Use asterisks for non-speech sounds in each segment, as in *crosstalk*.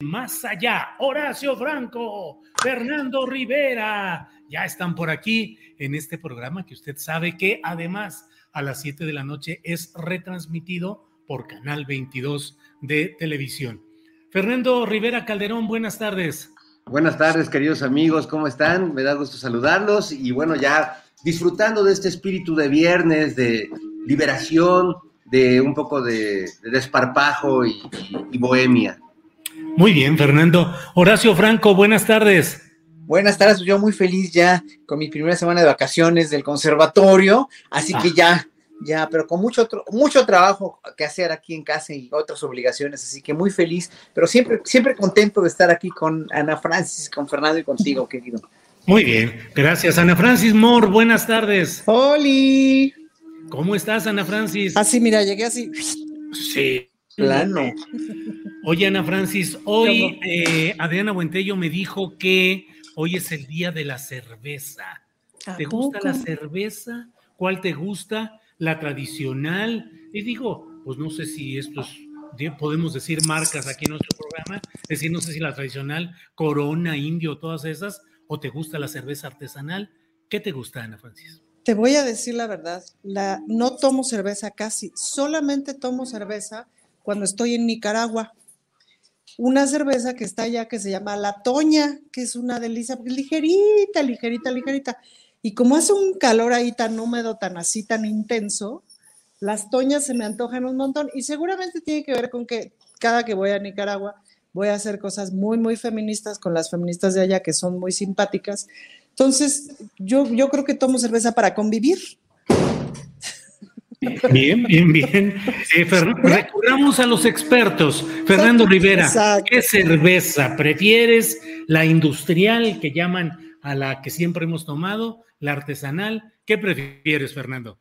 Más allá, Horacio Franco, Fernando Rivera, ya están por aquí en este programa que usted sabe que además a las 7 de la noche es retransmitido por Canal 22 de televisión. Fernando Rivera Calderón, buenas tardes. Buenas tardes, queridos amigos, ¿cómo están? Me da gusto saludarlos y bueno, ya disfrutando de este espíritu de viernes, de liberación, de un poco de, de desparpajo y bohemia. Muy bien, Fernando. Horacio Franco, buenas tardes. Buenas tardes, yo muy feliz ya con mi primera semana de vacaciones del conservatorio, así que ya, ya, pero con mucho, mucho trabajo que hacer aquí en casa y otras obligaciones, así que muy feliz, pero siempre, siempre contento de estar aquí con Ana Francis, con Fernando y contigo, querido. Muy bien, gracias. Ana Francis Moore, buenas tardes. ¡Holi! ¿Cómo estás, Ana Francis? Así, mira, llegué así. Sí. Plano. Oye, Ana Francis, hoy eh, Adriana Buentello me dijo que hoy es el día de la cerveza. ¿Te gusta la cerveza? ¿Cuál te gusta? ¿La tradicional? Y digo, pues no sé si esto es, podemos decir marcas aquí en nuestro programa, es decir, no sé si la tradicional, Corona, Indio, todas esas, o te gusta la cerveza artesanal. ¿Qué te gusta, Ana Francis? Te voy a decir la verdad, la, no tomo cerveza casi, solamente tomo cerveza cuando estoy en Nicaragua. Una cerveza que está allá que se llama La Toña, que es una delicia, ligerita, ligerita, ligerita. Y como hace un calor ahí tan húmedo, tan así, tan intenso, las toñas se me antojan un montón y seguramente tiene que ver con que cada que voy a Nicaragua voy a hacer cosas muy, muy feministas con las feministas de allá que son muy simpáticas. Entonces, yo, yo creo que tomo cerveza para convivir. Bien, bien, bien. Eh, recurramos a los expertos. Fernando Rivera, Exacto. ¿qué cerveza prefieres? ¿La industrial que llaman a la que siempre hemos tomado? ¿La artesanal? ¿Qué prefieres, Fernando?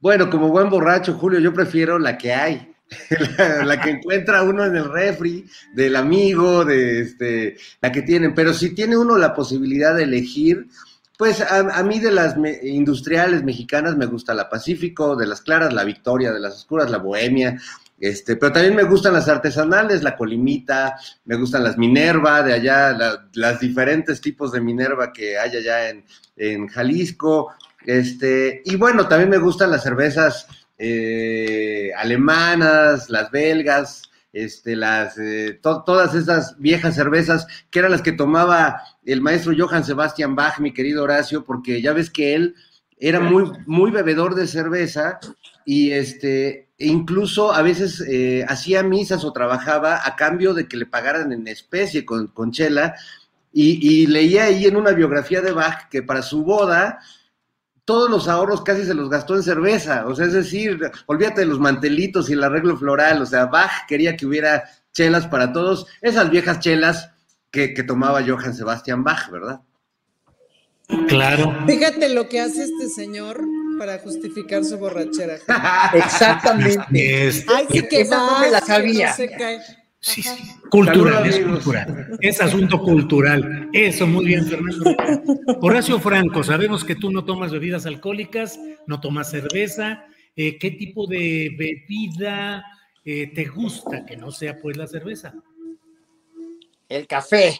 Bueno, como buen borracho, Julio, yo prefiero la que hay. *laughs* La, la, que encuentra uno en el refri, del amigo, de este, la que tienen. Pero si tiene uno la posibilidad de elegir, pues a, a mí de las me, industriales mexicanas me gusta la Pacífico, de las claras la Victoria, de las oscuras la Bohemia, este, pero también me gustan las artesanales, la Colimita, me gustan las Minerva, de allá, la, las diferentes tipos de Minerva que hay allá en, en Jalisco, este, y bueno, también me gustan las cervezas eh, alemanas, las belgas, este, las, eh, to todas esas viejas cervezas que eran las que tomaba el maestro Johann Sebastian Bach, mi querido Horacio, porque ya ves que él era muy, muy bebedor de cerveza y este, incluso a veces eh, hacía misas o trabajaba a cambio de que le pagaran en especie con, con chela y leía ahí en una biografía de Bach que para su boda todos los ahorros casi se los gastó en cerveza, o sea, es decir, olvídate de los mantelitos y el arreglo floral, o sea, Bach quería que hubiera chelas para todos, esas viejas chelas que, que tomaba Johann Sebastian Bach, ¿verdad? Claro. Fíjate lo que hace este señor para justificar su borrachera. *laughs* Exactamente. Ay, sí que esa no me la sabía. No se cae. Sí, sí. Cultural, es cultural. Es asunto cultural. Eso, muy bien, Fernando. Horacio Franco, sabemos que tú no tomas bebidas alcohólicas, no tomas cerveza. Eh, ¿Qué tipo de bebida eh, te gusta que no sea pues la cerveza? El café.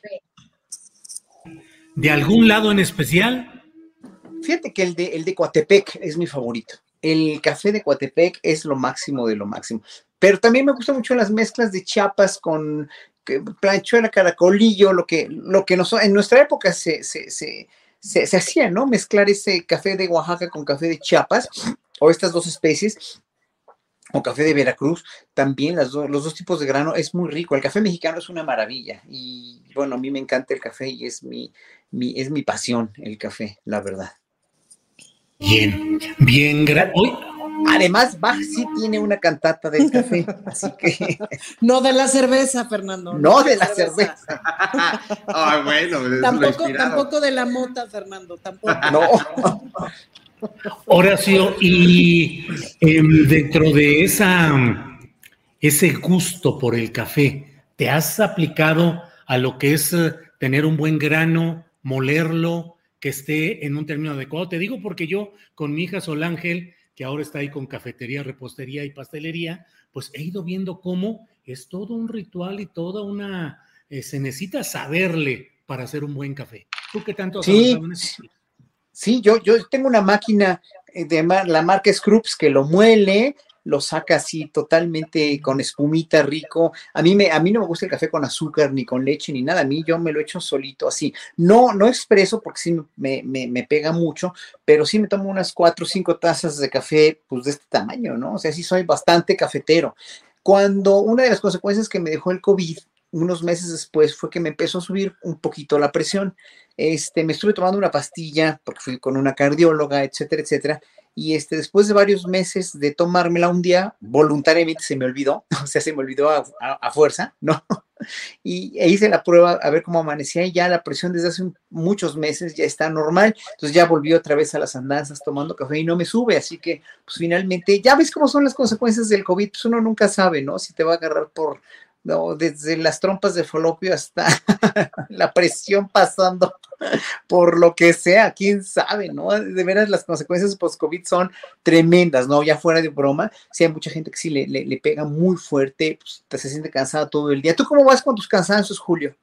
¿De algún lado en especial? Fíjate que el de, el de Coatepec es mi favorito. El café de Coatepec es lo máximo de lo máximo. Pero también me gustan mucho las mezclas de Chiapas con planchuela, caracolillo, lo que, lo que nos, en nuestra época se, se, se, se, hacía, ¿no? Mezclar ese café de Oaxaca con café de Chiapas o estas dos especies o café de Veracruz, también las los dos tipos de grano es muy rico. El café mexicano es una maravilla y bueno, a mí me encanta el café y es mi, mi es mi pasión el café, la verdad. Bien, bien, hoy, Además, Bach sí tiene una cantata del café, *laughs* así que. No de la cerveza, Fernando. No, de, la cerveza. ah, *laughs* bueno, tampoco, tampoco de la mota, Fernando, tampoco. No. Horacio, y em, dentro de esa, ese gusto por el café, ¿te has aplicado a lo que es eh, tener un buen grano, molerlo, que esté en un término adecuado? Te digo porque yo con mi hija Sol Ángel que ahora está ahí con cafetería, repostería y pastelería, pues he ido viendo cómo es todo un ritual y toda una, eh, se necesita saberle para hacer un buen café. ¿Tú qué tanto sí, Sí, yo, yo tengo una máquina eh, de la marca Scroops que lo muele, lo saca así totalmente con espumita rico. A mí, me, a mí no me gusta el café con azúcar, ni con leche, ni nada. A mí yo me lo echo solito así. No, no expreso porque sí me, me, pega mucho, pero sí me tomo unas cuatro o cinco tazas de café, pues de este tamaño, ¿no? O sea, sí soy bastante cafetero. Cuando una de las consecuencias que me dejó el COVID unos meses después fue que me empezó a subir un poquito la presión. Este, me estuve tomando una pastilla porque fui con una cardióloga, etcétera, etcétera, y este, después de varios meses de tomármela un día, voluntariamente se me olvidó, *laughs* o sea, se me olvidó a, fuerza, ¿no? *laughs* Y e hice la prueba a ver cómo amanecía y ya la presión desde hace muchos meses ya está normal, entonces ya volví otra vez a las andanzas tomando café y no me sube, así que pues finalmente, ya ves cómo son las consecuencias del COVID, pues uno nunca sabe, ¿no? Si te va a agarrar por no, desde las trompas de falopio hasta *laughs* la presión pasando por lo que sea, quién sabe, ¿no? De veras las consecuencias post-COVID son tremendas, ¿no? Ya fuera de broma, sí hay mucha gente que sí le, le, pega muy fuerte, pues, se siente cansada todo el día. ¿Tú cómo vas con tus cansancios, Julio?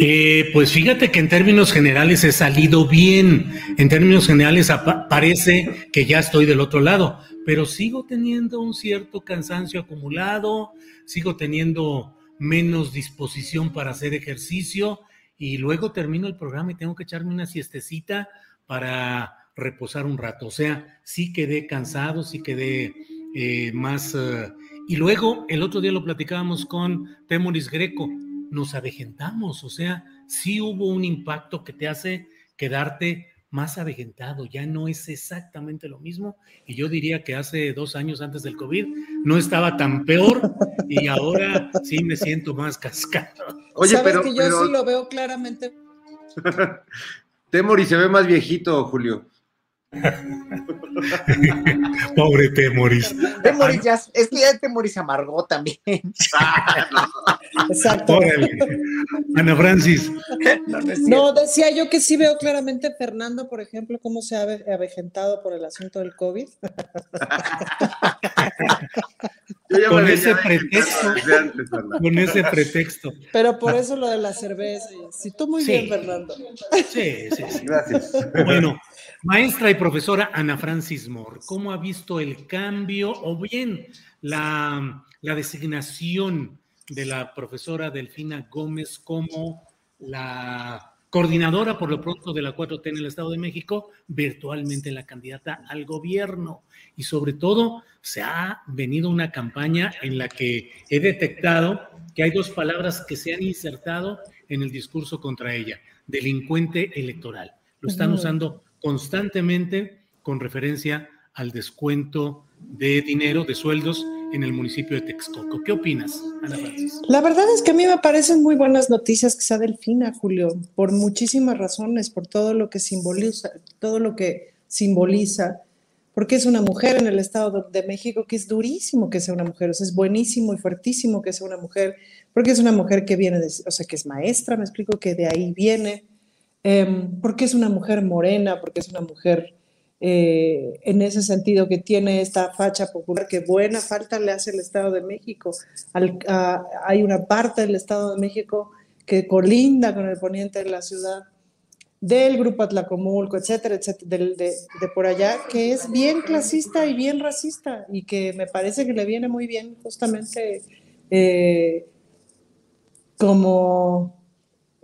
Eh, pues fíjate que en términos generales he salido bien. En términos generales parece que ya estoy del otro lado, pero sigo teniendo un cierto cansancio acumulado, sigo teniendo menos disposición para hacer ejercicio y luego termino el programa y tengo que echarme una siestecita para reposar un rato. O sea, sí quedé cansado, sí quedé eh, más... Eh, y luego el otro día lo platicábamos con Temoris Greco, nos avejentamos, o sea, sí hubo un impacto que te hace quedarte más avejentado, ya no es exactamente lo mismo. Y yo diría que hace dos años antes del COVID no estaba tan peor y ahora sí me siento más cascado. Oye, ¿Sabes pero que yo sí lo veo claramente. *laughs* Temori se ve más viejito, Julio. *laughs* Pobre Temoris. Temoris ya, es que ya Temoris se amargó también. *laughs* Exacto. Ana Francis. No, decía yo que sí veo claramente Fernando, por ejemplo, cómo se ha avejentado por el asunto del COVID. con ese pretexto. con ese pretexto. Pero por eso lo de la cerveza. Si tú muy bien, Fernando. Sí, sí, sí. Gracias. Bueno, maestra y profesora Ana Francis Moore, ¿cómo ha visto el cambio o bien la, la designación de la profesora Delfina Gómez como la coordinadora por lo pronto de la 4T en el Estado de México, virtualmente la candidata al gobierno. Y sobre todo, se ha venido una campaña en la que he detectado que hay dos palabras que se han insertado en el discurso contra ella, delincuente electoral. Lo están usando constantemente con referencia al descuento de dinero, de sueldos en el municipio de Texcoco. ¿Qué opinas, Ana Francis? La verdad es que a mí me parecen muy buenas noticias que sea Delfina, Julio, por muchísimas razones, por todo lo que simboliza, todo lo que simboliza, porque es una mujer en el Estado de México que es durísimo que sea una mujer, o sea, es buenísimo y fuertísimo que sea una mujer, porque es una mujer que viene, de, o sea, que es maestra, me explico que de ahí viene, em, porque es una mujer morena, porque es una mujer eh, en ese sentido que tiene esta facha popular que buena falta le hace el Estado de México. hay una parte del Estado de México que colinda con el poniente de la ciudad, del grupo Atlacomulco, etcétera, etcétera, de, de, por allá, que es bien clasista y bien racista y que me parece que le viene muy bien justamente eh, como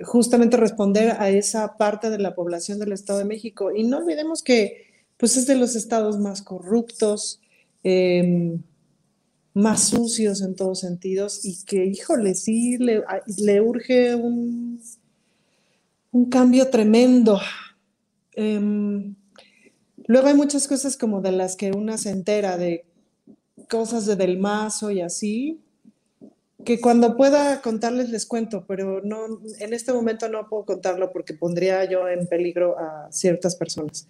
justamente responder a esa parte de la población del Estado de México. Y no olvidemos que pues es de los estados más corruptos, em, más sucios en todos sentidos y que, híjole, sí, le, le urge un, un cambio tremendo. Em, luego hay muchas cosas como de las que una se entera, de cosas de Del Mazo y así, que cuando pueda contarles les cuento, pero no, en este momento no puedo contarlo porque pondría yo en peligro a ciertas personas.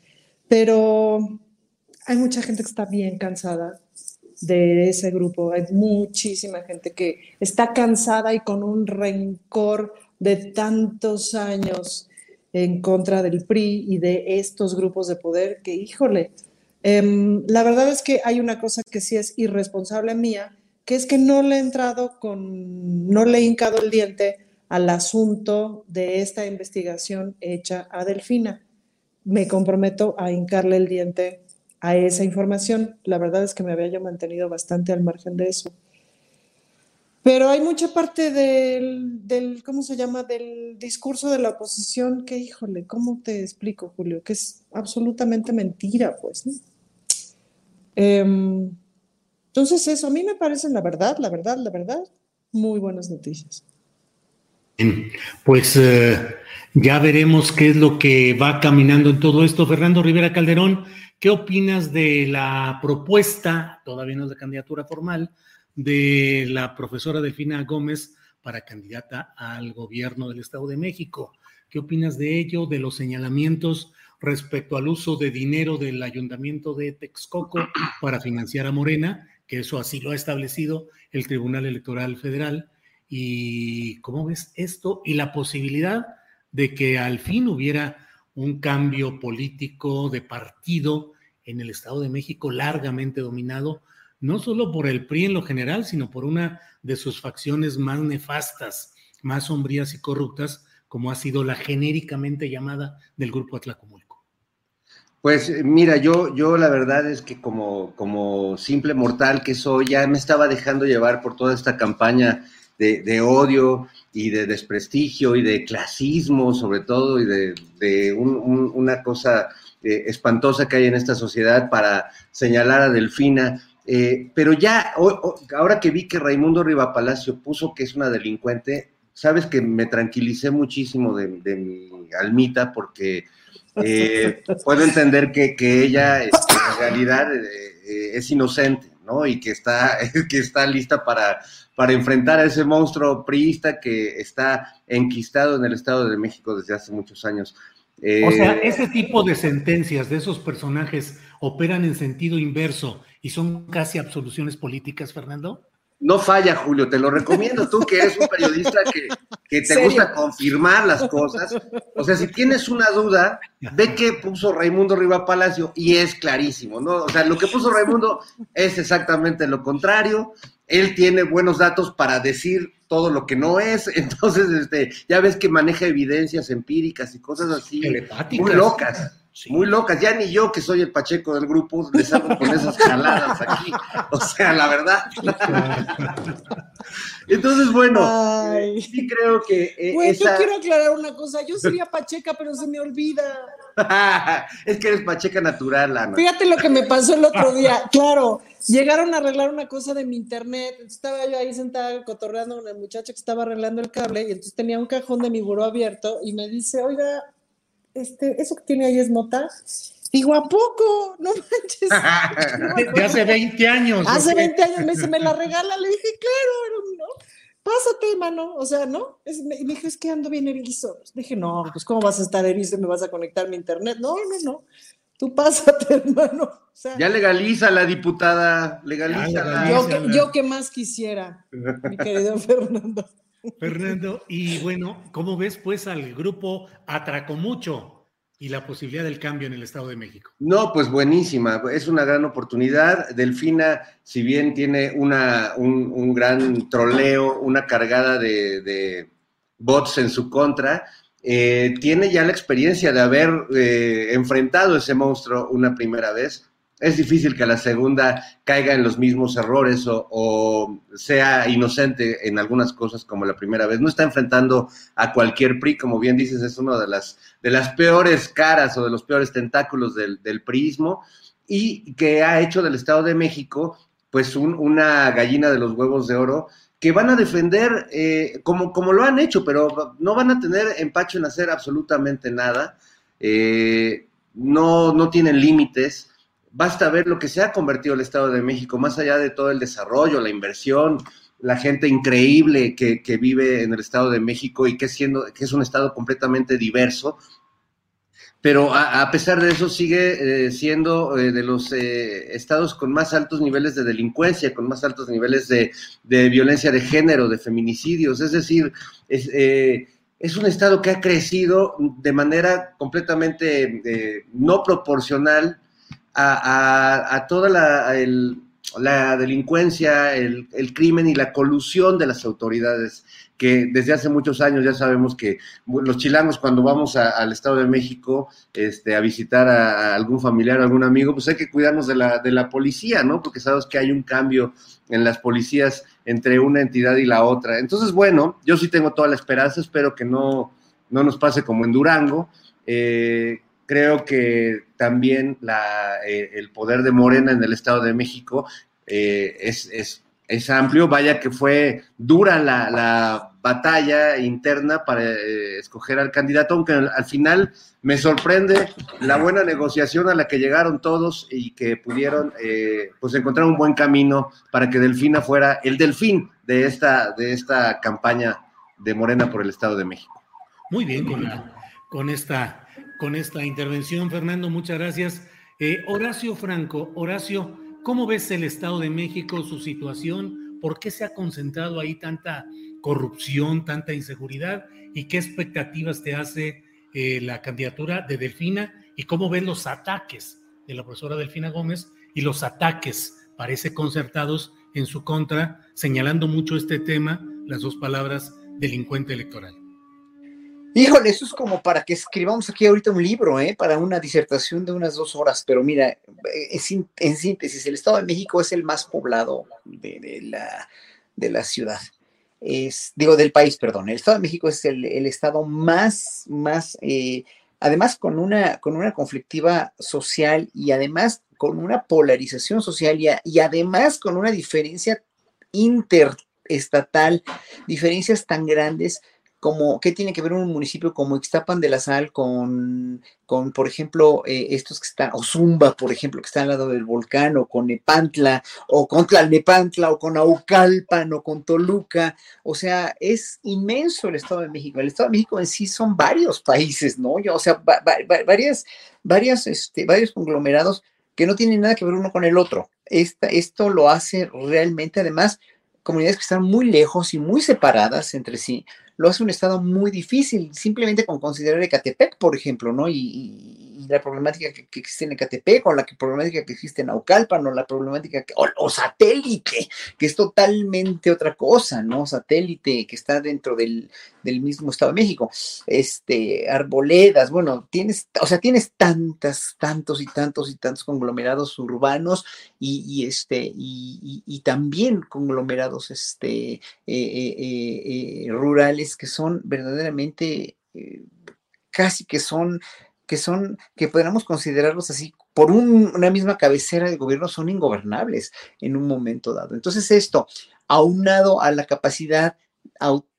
Pero hay mucha gente que está bien cansada de ese grupo, hay muchísima gente que está cansada y con un rencor de tantos años en contra del PRI y de estos grupos de poder que, híjole, em, la verdad es que hay una cosa que sí es irresponsable mía, que es que no le he entrado con, no le he hincado el diente al asunto de esta investigación hecha a Delfina. Me comprometo a hincarle el diente a esa información. La verdad es que me había yo mantenido bastante al margen de eso. Pero hay mucha parte del, del, ¿cómo se llama?, del discurso de la oposición que, híjole, ¿cómo te explico, Julio? Que es absolutamente mentira, pues. Em, entonces, eso a mí me parece la verdad, la verdad, la verdad, muy buenas noticias. Bien, pues eh, ya veremos qué es lo que va caminando en todo esto. Fernando Rivera Calderón, ¿qué opinas de la propuesta, todavía no es de candidatura formal, de la profesora Delfina Gómez para candidata al gobierno del Estado de México? ¿Qué opinas de ello, de los señalamientos respecto al uso de dinero del ayuntamiento de Texcoco para financiar a Morena? Que eso así lo ha establecido el Tribunal Electoral Federal. ¿Y cómo ves esto? Y la posibilidad de que al fin hubiera un cambio político de partido en el Estado de México largamente dominado, no solo por el PRI en lo general, sino por una de sus facciones más nefastas, más sombrías y corruptas, como ha sido la genéricamente llamada del Grupo Atlacomulco. Pues mira, yo, yo la verdad es que como, como simple mortal que soy, ya me estaba dejando llevar por toda esta campaña de, odio y de desprestigio y de clasismo sobre todo y de, una cosa eh, espantosa que hay en esta sociedad para señalar a Delfina. Eh, pero ya, ahora que vi que Raimundo Rivapalacio puso que es una delincuente, sabes que me tranquilicé muchísimo de, de mi almita porque eh, puedo entender que, ella este, en realidad eh, eh, es inocente, ¿no? Y que está, *laughs* que está lista para, para enfrentar a ese monstruo priista que está enquistado en el Estado de México desde hace muchos años. o sea, ese tipo de sentencias de esos personajes operan en sentido inverso y son casi absoluciones políticas, Fernando. No falla, Julio, te lo recomiendo. Tú que eres un periodista que, te gusta confirmar las cosas. O sea, si tienes una duda, ve qué puso Raimundo Riva Palacio y es clarísimo, ¿no? O sea, lo que puso Raimundo es exactamente lo contrario. Él tiene buenos datos para decir todo lo que no es. *laughs* Entonces, este, ya ves que maneja evidencias empíricas y cosas así muy locas. Muy locas, ya ni yo que soy el Pacheco del grupo les hago con esas jaladas aquí. O sea, la verdad. *laughs* Entonces, bueno, sí creo que. Eh, yo quiero aclarar una cosa. Yo sería Pacheca, pero se me olvida. *laughs* es que eres Pacheca natural, Ana. Fíjate lo que me pasó el otro día. *laughs* Claro, llegaron a arreglar una cosa de mi internet. estaba yo ahí sentada cotorreando con el muchacho que estaba arreglando el cable y entonces tenía un cajón de mi buró abierto y me dice, oiga, este, eso que tiene ahí es nota. Digo, ¿a poco? No manches. *laughs* De hace 20 años. Hace 20 años me dice, ¿me la regala? Le dije, claro, ¿no? Pásate, mano. O sea, ¿no? Es, me, dijo, es que ando bien erizo. Dije, no, pues ¿cómo vas a estar erizo me vas a conectar mi internet? No, no, no. Tú pásate, *laughs* hermano. O sea, ya legaliza la diputada, legaliza. Yo, yo que más quisiera, mi querido Fernando. Fernando, y bueno, ¿cómo ves pues al grupo Atracomucho y la posibilidad del cambio en el Estado de México? No, pues buenísima, es una gran oportunidad. Delfina, si bien tiene una, un, gran troleo, una cargada de, bots en su contra, eh, tiene ya la experiencia de haber eh, enfrentado ese monstruo una primera vez. Es difícil que la segunda caiga en los mismos errores o, sea inocente en algunas cosas como la primera vez. No está enfrentando a cualquier PRI, como bien dices, es una de las, de las peores caras o de los peores tentáculos del, del priismo y que ha hecho del Estado de México pues una gallina de los huevos de oro que van a defender eh, como, como lo han hecho, pero no van a tener empacho en hacer absolutamente nada, eh, no, no tienen límites, basta ver lo que se ha convertido el Estado de México, más allá de todo el desarrollo, la inversión, la gente increíble que, que vive en el Estado de México y que, siendo, que es un Estado completamente diverso, pero a, pesar de eso sigue eh, siendo eh, de los eh, estados con más altos niveles de delincuencia, con más altos niveles de, violencia de género, de feminicidios. Es decir, es, un estado que ha crecido de manera completamente no proporcional a, toda la, la delincuencia, el, crimen y la colusión de las autoridades que desde hace muchos años ya sabemos que los chilangos cuando vamos al Estado de México este, a visitar a, algún familiar, algún amigo, pues hay que cuidarnos de la, de la policía, ¿no? Porque sabes que hay un cambio en las policías entre una entidad y la otra. Entonces, bueno, yo sí tengo toda la esperanza, espero que no, no nos pase como en Durango. Eh, creo que también la, eh, el poder de Morena en el Estado de México eh, es, es es amplio. Vaya que fue dura la, batalla interna para eh, escoger al candidato, aunque al, final me sorprende la buena negociación a la que llegaron todos y que pudieron eh, pues encontrar un buen camino para que Delfina fuera el delfín de esta, de esta campaña de Morena por el Estado de México. Muy bien, con, con, esta, con esta intervención, Fernando, muchas gracias. Eh, Horacio Franco, Horacio, ¿Cómo ves el Estado de México, su situación? ¿Por qué se ha concentrado ahí tanta corrupción, tanta inseguridad? ¿Y qué expectativas te hace eh, la candidatura de Delfina? ¿Y cómo ves los ataques de la profesora Delfina Gómez y los ataques, parece concertados, en su contra, señalando mucho este tema, las dos palabras delincuente electoral? Híjole, eso es como para que escribamos aquí ahorita un libro, ¿eh? para una disertación de unas dos horas, pero mira, en síntesis, el Estado de México es el más poblado de, la, de la ciudad. Es, digo, del país, perdón. El Estado de México es el, estado más, más, eh, además con una, con una conflictiva social y además con una polarización social y, y además con una diferencia interestatal, diferencias tan grandes como, ¿qué tiene que ver un municipio como Ixtapan de la Sal con, con por ejemplo, eh, estos que están, o Zumba, por ejemplo, que está al lado del volcán, o con Nepantla, o con Tlalnepantla, o con Aucalpan, o con Toluca? O sea, es inmenso el Estado de México. El Estado de México en sí son varios países, ¿no? O sea, varias, varias, este, varios conglomerados que no tienen nada que ver uno con el otro. Esta, esto lo hace realmente, además, comunidades que están muy lejos y muy separadas entre sí, lo hace un estado muy difícil, simplemente con considerar Ecatepec, por ejemplo, ¿no? Y, la problemática que, existe en Ecatepec, o la problemática que existe en Naucalpan, o la problemática, que, o, satélite, que es totalmente otra cosa, ¿no? Satélite que está dentro del, mismo Estado de México, este, arboledas, bueno, tienes, o sea, tienes tantas, tantos y tantos y tantos conglomerados urbanos y, este, y, también conglomerados, este, eh, eh, eh, rurales que son verdaderamente casi que son que son, que podríamos considerarlos así, por una misma cabecera de gobierno, son ingobernables en un momento dado. Entonces esto, aunado a la capacidad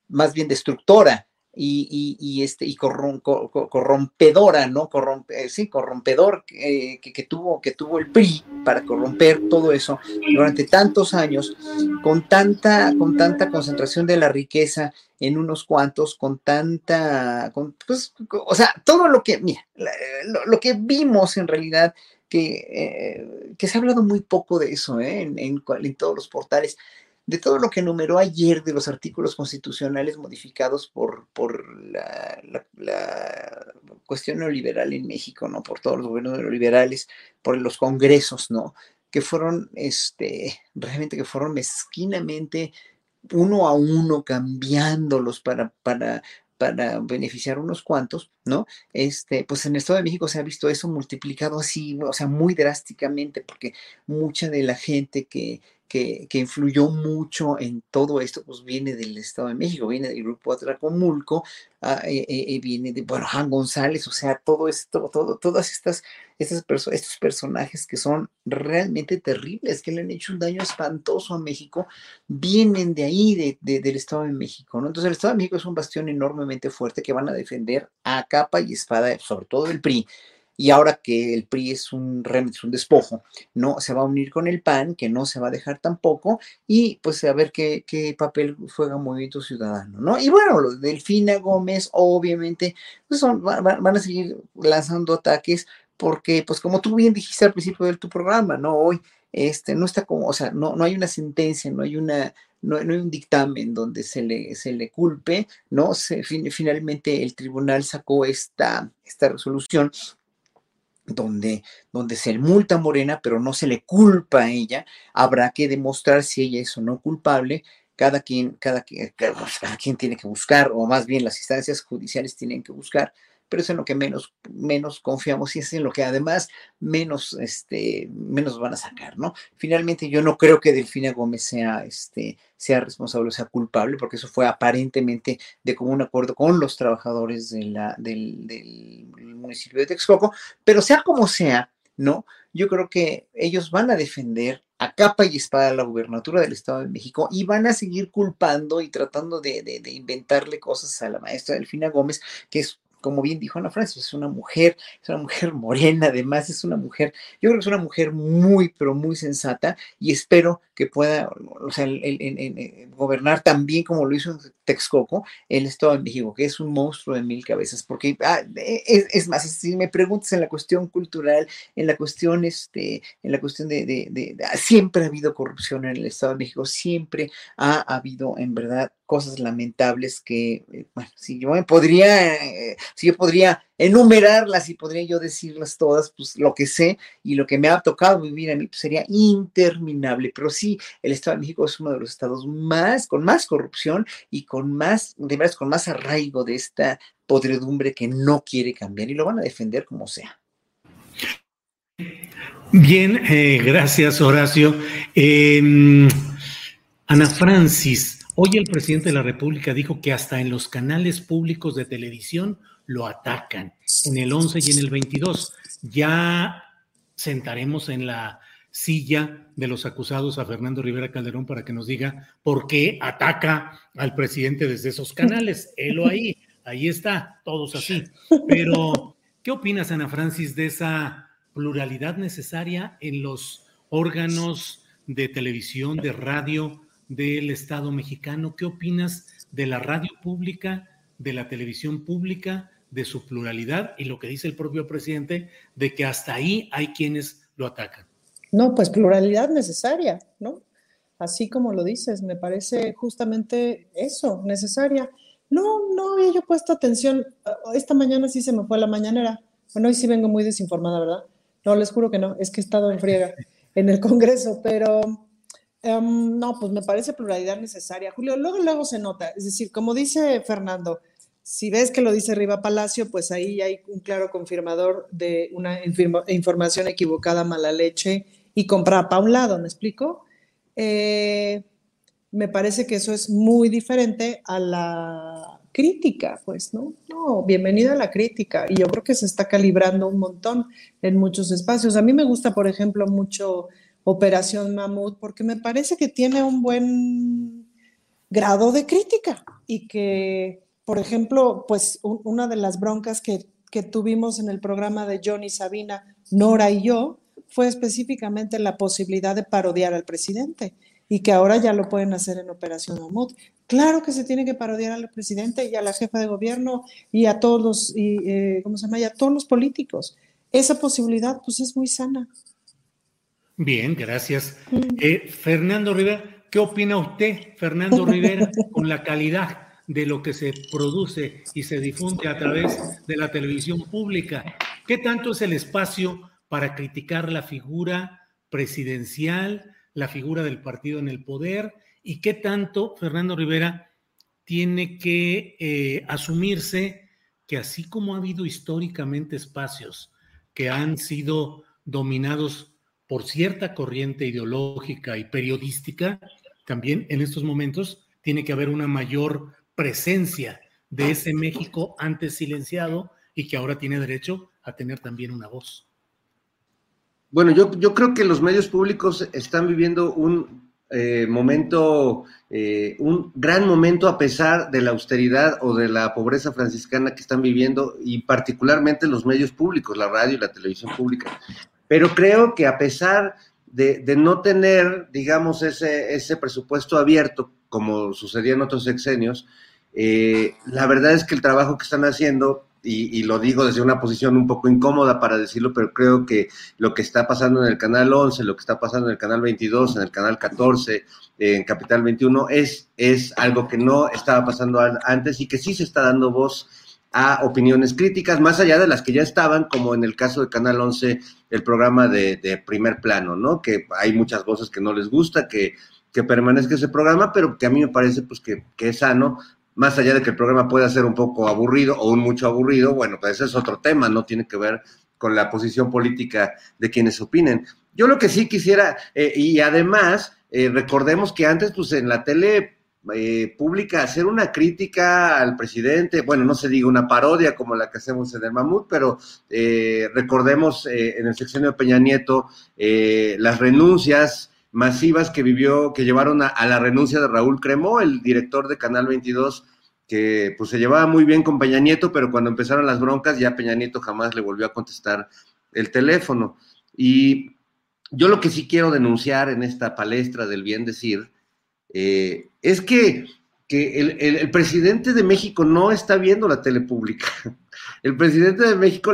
más bien destructora y, este, y corrompedora, ¿no? Corrompe, sí, corrompedor eh, que, tuvo, que tuvo el PRI para corromper todo eso durante tantos años, con tanta, con tanta concentración de la riqueza en unos cuantos, con tanta, pues, o sea, todo lo que, mira, lo, que vimos en realidad, que, eh, que, se ha hablado muy poco de eso ¿eh? en, en todos los portales, de todo lo que enumeró ayer de los artículos constitucionales modificados por, por la, cuestión neoliberal en México, ¿no? Por todos los gobiernos neoliberales, por los congresos, ¿no? Que fueron, este, realmente que fueron mezquinamente uno a uno cambiándolos para, para, para beneficiar unos cuantos, ¿no? Este, pues en el Estado de México se ha visto eso multiplicado así, o sea, muy drásticamente, porque mucha de la gente que, que, influyó mucho en todo esto, pues viene del Estado de México, viene del grupo Atracomulco, ah, eh, eh, eh, viene de, bueno, Juan González, o sea, todo esto, todo, todas estas, estas estos personajes que son realmente terribles, que le han hecho un daño espantoso a México, vienen de ahí, de, del Estado de México, ¿no? Entonces el Estado de México es un bastión enormemente fuerte que van a defender a capa y espada, sobre todo el PRI y ahora que el PRI es un es un despojo, no se va a unir con el PAN, que no se va a dejar tampoco, y pues a ver qué, papel juega Movimiento Ciudadano, ¿no? Y bueno, los Delfina Gómez, obviamente, pues son, van, a seguir lanzando ataques, porque, pues como tú bien dijiste al principio de tu programa, ¿no? Hoy, este, no está como, o sea, no, no hay una sentencia, no hay una, no, hay un dictamen donde se le, se le culpe, ¿no? Se, finalmente el tribunal sacó esta, esta resolución donde, donde se multa Morena, pero no se le culpa a ella, habrá que demostrar si ella es o no culpable. Cada quien, cada, cada quien tiene que buscar, o más bien las instancias judiciales tienen que buscar pero es en lo que menos, menos confiamos y es en lo que además menos, este, menos van a sacar, ¿no? Finalmente yo no creo que Delfina Gómez sea, este, sea responsable sea culpable, porque eso fue aparentemente de común acuerdo con los trabajadores de la, del, del municipio de Texcoco, pero sea como sea, ¿no? Yo creo que ellos van a defender a capa y espada la gubernatura del Estado de México y van a seguir culpando y tratando de, de, de inventarle cosas a la maestra Delfina Gómez, que es como bien dijo Ana Francis, es una mujer, es una mujer *laughs* morena, además es una mujer, yo creo que es una mujer muy, pero muy sensata y espero que pueda, o sea, gobernar tan bien como lo hizo Texcoco, el Estado de México, que es un monstruo de mil cabezas, porque ah, es, más, si me preguntas en la cuestión cultural, en la cuestión, este, en la cuestión de, de, siempre ha habido corrupción en el Estado de México, siempre ha habido en verdad cosas lamentables que, eh, bueno, si yo me podría, eh, si yo podría enumerarlas y podría yo decirlas todas, pues lo que sé y lo que me ha tocado vivir a mí pues, sería interminable. Pero sí, el Estado de México es uno de los estados más, con más corrupción y con más, de verdad, con más arraigo de esta podredumbre que no quiere cambiar y lo van a defender como sea. Bien, eh, gracias Horacio. Em, Ana Francis, Hoy el presidente de la República dijo que hasta en los canales públicos de televisión lo atacan, en el 11 y en el 22. Ya sentaremos en la silla de los acusados a Fernando Rivera Calderón para que nos diga por qué ataca al presidente desde esos canales. Élo ahí, ahí está, todos así. Pero, ¿qué opinas, Ana Francis, de esa pluralidad necesaria en los órganos de televisión, de radio? del Estado mexicano. ¿Qué opinas de la radio pública, de la televisión pública, de su pluralidad y lo que dice el propio presidente de que hasta ahí hay quienes lo atacan? No, pues pluralidad necesaria, ¿no? Así como lo dices, me parece justamente eso, necesaria. No, no había yo puesto atención. Esta mañana sí se me fue la mañanera. Bueno, hoy sí vengo muy desinformada, ¿verdad? No, les juro que no, es que he estado en friega *laughs* en el Congreso, pero Em, no, pues me parece pluralidad necesaria. Julio, luego, luego se nota. Es decir, como dice Fernando, si ves que lo dice Riva Palacio, pues ahí hay un claro confirmador de una información equivocada, mala leche y comprar para un lado, ¿me explico? Eh, me parece que eso es muy diferente a la crítica, pues, ¿no? No, bienvenida a la crítica. Y yo creo que se está calibrando un montón en muchos espacios. A mí me gusta, por ejemplo, mucho Operación Mamut, porque me parece que tiene un buen grado de crítica y que, por ejemplo, pues una de las broncas que, que tuvimos en el programa de Johnny Sabina, Nora y yo, fue específicamente la posibilidad de parodiar al presidente y que ahora ya lo pueden hacer en Operación Mamut. Claro que se tiene que parodiar al presidente y a la jefa de gobierno y a todos los, y, eh, ¿cómo se llama? Y a todos los políticos. Esa posibilidad, pues, es muy sana. Bien, gracias. Eh, Fernando Rivera, ¿qué opina usted, Fernando Rivera, *laughs* con la calidad de lo que se produce y se difunde a través de la televisión pública? ¿Qué tanto es el espacio para criticar la figura presidencial, la figura del partido en el poder y qué tanto, Fernando Rivera, tiene que eh, asumirse que así como ha habido históricamente espacios que han sido dominados por cierta corriente ideológica y periodística, también en estos momentos tiene que haber una mayor presencia de ese México antes silenciado y que ahora tiene derecho a tener también una voz. Bueno, yo, yo creo que los medios públicos están viviendo un eh, momento, eh, un gran momento a pesar de la austeridad o de la pobreza franciscana que están viviendo y particularmente los medios públicos, la radio y la televisión pública. Pero creo que a pesar de, no tener, digamos, ese, ese presupuesto abierto, como sucedía en otros sexenios, eh, la verdad es que el trabajo que están haciendo, y, lo digo desde una posición un poco incómoda para decirlo, pero creo que lo que está pasando en el canal 11, lo que está pasando en el canal 22, en el canal 14, en Capital 21, es, es algo que no estaba pasando antes y que sí se está dando voz a opiniones críticas, más allá de las que ya estaban, como en el caso de Canal 11, el programa de, primer plano, ¿no? Que hay muchas voces que no les gusta, que, que permanezca ese programa, pero que a mí me parece pues que, que, es sano, más allá de que el programa pueda ser un poco aburrido o un mucho aburrido, bueno, pues ese es otro tema, no tiene que ver con la posición política de quienes opinen. Yo lo que sí quisiera, eh, y además, eh, recordemos que antes, pues en la tele eh, pública hacer una crítica al presidente, bueno, no se diga una parodia como la que hacemos en el Mamut, pero eh, recordemos eh, en el sexenio de Peña Nieto las renuncias masivas que vivió, que llevaron a, la renuncia de Raúl Cremó, el director de Canal 22, que pues se llevaba muy bien con Peña Nieto, pero cuando empezaron las broncas ya Peña Nieto jamás le volvió a contestar el teléfono. Y yo lo que sí quiero denunciar en esta palestra del bien decir, eh, es que, el, presidente de México no está viendo la tele pública. *laughs* El presidente de México,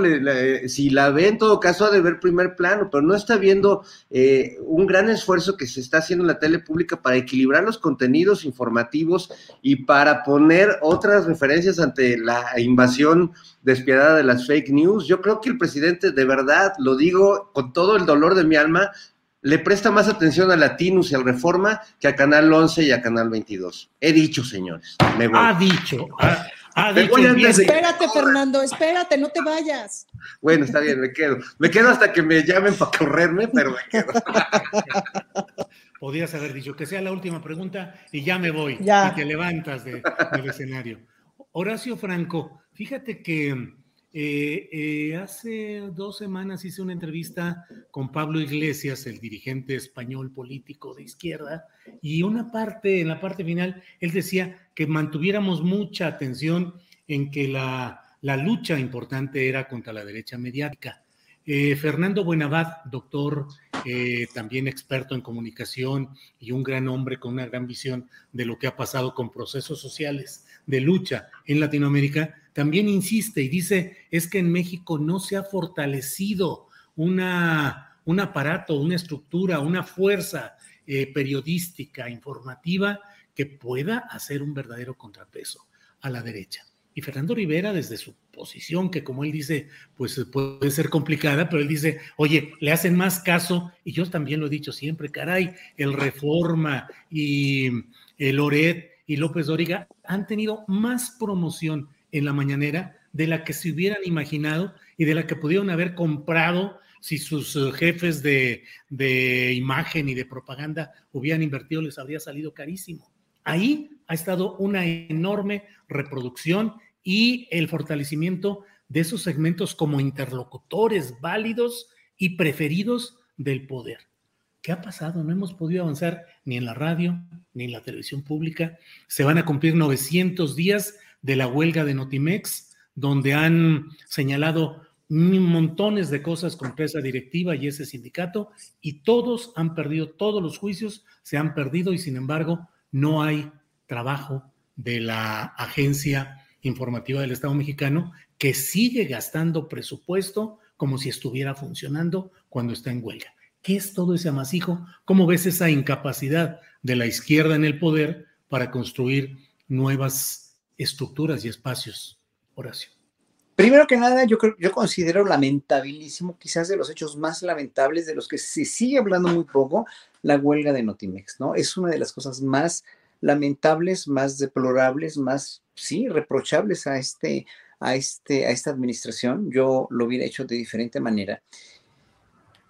si la ve en todo caso, ha de ver primer plano, pero no está viendo eh, un gran esfuerzo que se está haciendo en la tele pública para equilibrar los contenidos informativos y para poner otras referencias ante la invasión despiadada de las fake news. Yo creo que el presidente, de verdad, lo digo con todo el dolor de mi alma, le presta más atención a Latinus y al Reforma que a Canal 11 y a Canal 22. He dicho, señores. Ha dicho. Ha, dicho espérate, Fernando, espérate, no te vayas. Bueno, está bien, me quedo. Me quedo hasta que me llamen para correrme, pero me quedo. Podías haber dicho que sea la última pregunta y ya me voy. Y te levantas del escenario. Horacio Franco, fíjate que eh, eh, hace dos semanas hice una entrevista con Pablo Iglesias, el dirigente español político de izquierda, y una parte, en la parte final, él decía que mantuviéramos mucha atención en que la, lucha importante era contra la derecha mediática. Eh, Fernando Buenavad, doctor, también experto en comunicación y un gran hombre con una gran visión de lo que ha pasado con procesos sociales de lucha en Latinoamérica, también insiste y dice, es que en México no se ha fortalecido una, un aparato, una estructura, una fuerza eh, periodística, informativa, que pueda hacer un verdadero contrapeso a la derecha. Y Fernando Rivera, desde su posición, que como él dice, pues puede ser complicada, pero él dice, oye, le hacen más caso, y yo también lo he dicho siempre, caray, el Reforma y el Loret y López Dóriga han tenido más promoción en la mañanera de la que se hubieran imaginado y de la que pudieron haber comprado si sus eh, jefes de, imagen y de propaganda hubieran invertido, les habría salido carísimo. Ahí ha estado una enorme reproducción y el fortalecimiento de esos segmentos como interlocutores válidos y preferidos del poder. ¿Qué ha pasado? No hemos podido avanzar ni en la radio, ni en la televisión pública. Se van a cumplir 900 días de la huelga de Notimex, donde han señalado montones de cosas contra esa directiva y ese sindicato, y todos han perdido, todos los juicios se han perdido y sin embargo no hay trabajo de la agencia informativa del Estado mexicano que sigue gastando presupuesto como si estuviera funcionando cuando está en huelga. ¿Qué es todo ese amasijo? ¿Cómo ves esa incapacidad de la izquierda en el poder para construir nuevas estructuras y espacios, Horacio. Primero que nada, yo creo, yo considero lamentabilísimo, quizás de los hechos más lamentables de los que se sigue hablando muy poco, la huelga de Notimex, ¿no? Es una de las cosas más lamentables, más deplorables, más, sí, reprochables a este, a este, a esta administración. Yo lo hubiera hecho de diferente manera.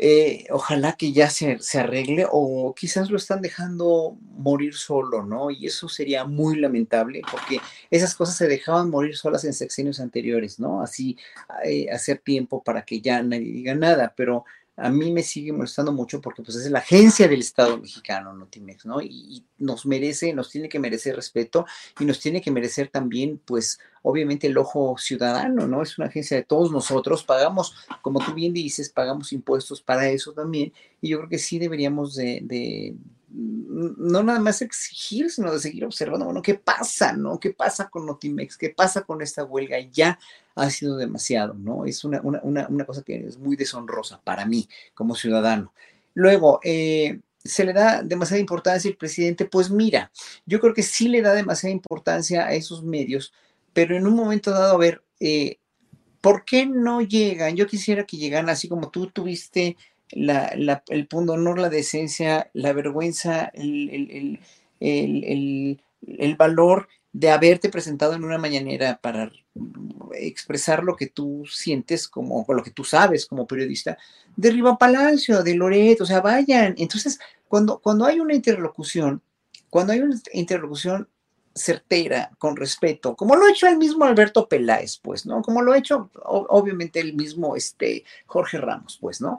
Eh, ojalá que ya se, se, arregle o quizás lo están dejando morir solo, ¿no? Y eso sería muy lamentable porque esas cosas se dejaban morir solas en sexenios anteriores, ¿no? Así eh, hacer tiempo para que ya nadie diga nada, pero a mí me sigue molestando mucho porque pues es la agencia del Estado mexicano, Notimex, ¿no? Y, nos merece, nos tiene que merecer respeto y nos tiene que merecer también, pues, obviamente el ojo ciudadano, ¿no? Es una agencia de todos nosotros, pagamos, como tú bien dices, pagamos impuestos para eso también y yo creo que sí deberíamos de no nada más exigir, sino de seguir observando, bueno, ¿qué pasa, no? ¿Qué pasa con Notimex? ¿Qué pasa con esta huelga? Ya ha sido demasiado, ¿no? Es una, cosa que es muy deshonrosa para mí como ciudadano. Luego, eh, se le da demasiada importancia al presidente, pues mira, yo creo que sí le da demasiada importancia a esos medios, pero en un momento dado, a ver, eh, ¿por qué no llegan? Yo quisiera que llegaran así como tú tuviste la, el punto honor, la decencia, la vergüenza, el, el, valor de haberte presentado en una mañanera para expresar lo que tú sientes como, o lo que tú sabes como periodista, de Riva Palacio, de Loreto, o sea, vayan. Entonces, cuando, cuando hay una interlocución, cuando hay una interlocución certera, con respeto, como lo ha hecho el mismo Alberto Peláez, pues, ¿no? Como lo ha hecho, obviamente, el mismo este, Jorge Ramos, pues, ¿no?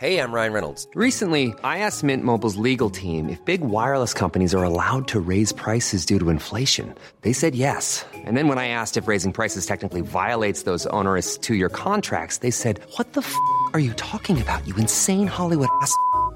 Hey, I'm Ryan Reynolds. Recently, I asked Mint Mobile's legal team if big wireless companies are allowed to raise prices due to inflation. They said yes. And then when I asked if raising prices technically violates those onerous two year contracts, they said, What the f are you talking about, you insane Hollywood ass?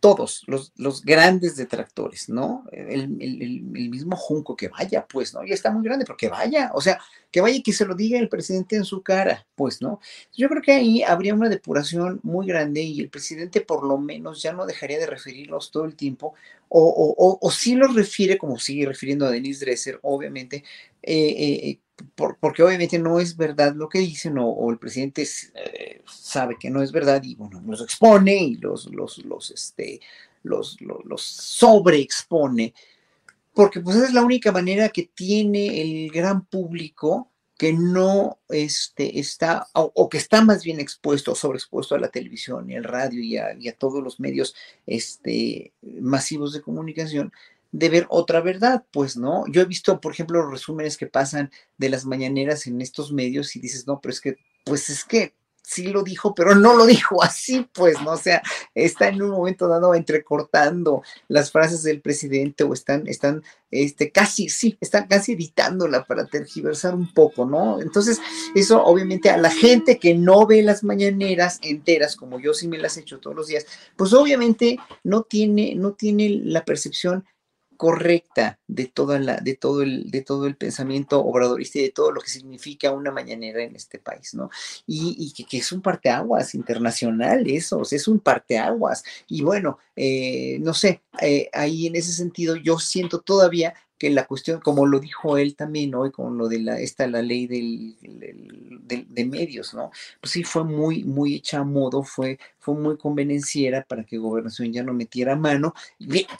todos los, los, grandes detractores, ¿no? El, mismo Junco, que vaya, pues, ¿no? Ya está muy grande, pero que vaya, o sea, que vaya y que se lo diga el presidente en su cara, pues, ¿no? Yo creo que ahí habría una depuración muy grande y el presidente por lo menos ya no dejaría de referirlos todo el tiempo, o, o, o, sí los refiere, como sigue refiriendo a Denise Dresser, obviamente, eh, eh, porque obviamente no es verdad lo que dicen o, el presidente eh, sabe que no es verdad y bueno, los expone y los, los, los, este, los, los, sobreexpone, porque pues es la única manera que tiene el gran público que no este, está, o, que está más bien expuesto, sobreexpuesto a la televisión y al radio y a, y a todos los medios este, masivos de comunicación, de ver otra verdad, pues, ¿no? Yo he visto, por ejemplo, los resúmenes que pasan de las mañaneras en estos medios y dices, no, pero es que, pues es que sí lo dijo, pero no lo dijo así, pues, ¿no? O sea, está en un momento dado entrecortando las frases del presidente o están, están, este, casi, sí, están casi editándola para tergiversar un poco, ¿no? Entonces, eso obviamente a la gente que no ve las mañaneras enteras, como yo sí me las he hecho todos los días, pues obviamente no tiene, no tiene la percepción correcta de, toda la, de, todo el, de todo el pensamiento obradorista y de todo lo que significa una mañanera en este país, ¿no? Y, que, es un parteaguas internacional, eso, es un parteaguas. Y bueno, eh, no sé, eh, ahí en ese sentido yo siento todavía que la cuestión, como lo dijo él también hoy, con lo de la, esta, la ley del, de medios, ¿no? Pues sí, fue muy, muy hecha a modo, fue, fue muy convenenciera para que Gobernación ya no metiera mano,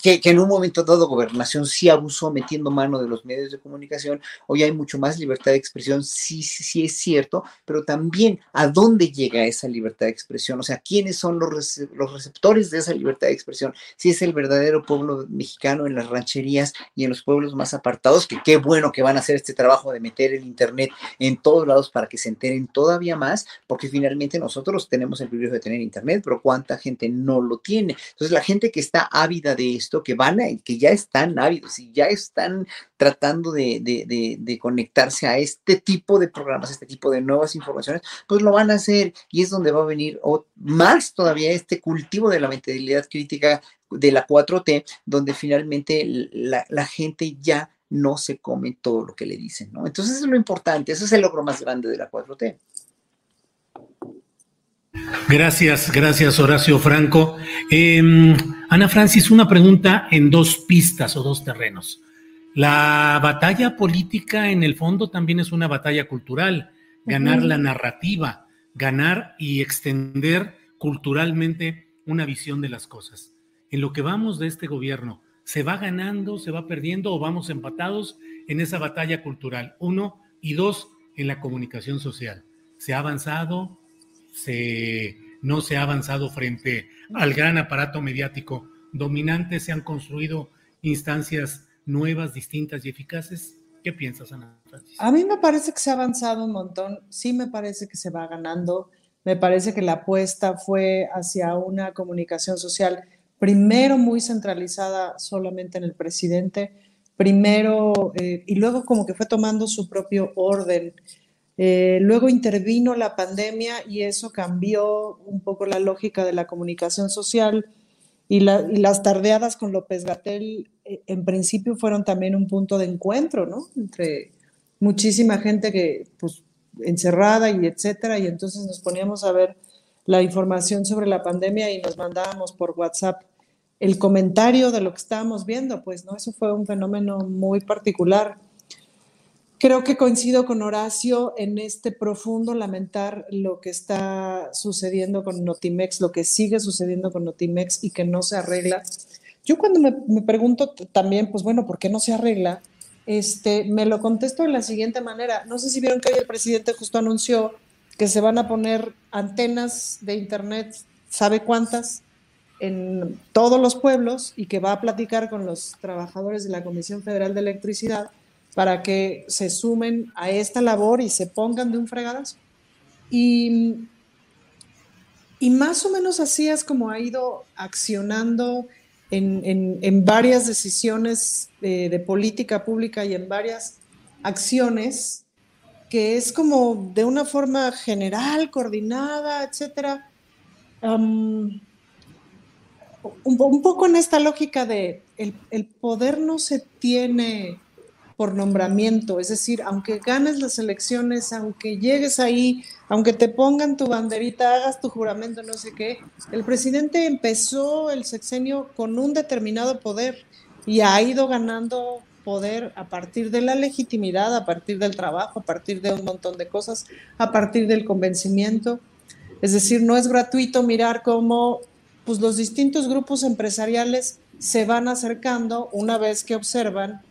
que, que en un momento dado Gobernación sí abusó metiendo mano de los medios de comunicación, hoy hay mucho más libertad de expresión, sí, sí, sí es cierto, pero también a dónde llega esa libertad de expresión, o sea, quiénes son los, los receptores de esa libertad de expresión, si es el verdadero pueblo mexicano en las rancherías y en los pueblos más apartados, que qué bueno que van a hacer este trabajo de meter el Internet en todos lados para que se enteren todavía más, porque finalmente nosotros tenemos el privilegio de tener Internet, pero cuánta gente no lo tiene. Entonces, la gente que está ávida de esto, que van a, que ya están ávidos y ya están tratando de, de, de, conectarse a este tipo de programas, este tipo de nuevas informaciones, pues lo van a hacer y es donde va a venir más todavía este cultivo de la mentalidad crítica de la 4T, donde finalmente la, la gente ya no se come todo lo que le dicen, ¿no? Entonces eso es lo importante, ese es el logro más grande de la 4T. Gracias, gracias Horacio Franco. Em, Ana Francis, una pregunta en dos pistas o dos terrenos. La batalla política en el fondo también es una batalla cultural, ganar la narrativa, ganar y extender culturalmente una visión de las cosas. En lo que vamos de este gobierno, ¿se va ganando, se va perdiendo o vamos empatados en esa batalla cultural? Uno, y dos, en la comunicación social. ¿Se ha avanzado? ¿No se ha avanzado frente al gran aparato mediático dominante? ¿Se han construido instancias nuevas, distintas y eficaces? ¿Qué piensas, Ana Francis? A mí me parece que se ha avanzado un montón. Sí me parece que se va ganando. Me parece que la apuesta fue hacia una comunicación social primero muy centralizada solamente en el presidente, primero eh, y luego como que fue tomando su propio orden. Eh, luego intervino la pandemia y eso cambió un poco la lógica de la comunicación social y, las tardeadas con López Gatel eh, en principio fueron también un punto de encuentro, ¿no? Entre muchísima gente que, pues, encerrada y etcétera, y entonces nos poníamos a ver la información sobre la pandemia y nos mandábamos por WhatsApp el comentario de lo que estábamos viendo, pues, ¿no? Eso fue un fenómeno muy particular. Creo que coincido con Horacio en este profundo lamentar lo que está sucediendo con Notimex, lo que sigue sucediendo con Notimex y que no se arregla. Yo cuando me, pregunto también, pues bueno, ¿por qué no se arregla? Este, me lo contesto de la siguiente manera. No sé si vieron que hoy el presidente justo anunció que se van a poner antenas de internet, ¿sabe cuántas? En todos los pueblos y que va a platicar con los trabajadores de la Comisión Federal de Electricidad para que se sumen a esta labor y se pongan de un fregadazo. Y, y más o menos así es como ha ido accionando en, varias decisiones de, política pública y en varias acciones, que es como de una forma general, coordinada, etcétera un, poco en esta lógica de el, poder no se tiene por nombramiento, es decir, aunque ganes las elecciones, aunque llegues ahí, aunque te pongan tu banderita, hagas tu juramento, no sé qué, el presidente empezó el sexenio con un determinado poder y ha ido ganando poder a partir de la legitimidad, a partir del trabajo, a partir de un montón de cosas, a partir del convencimiento. Es decir, no es gratuito mirar cómo pues los distintos grupos empresariales se van acercando una vez que observan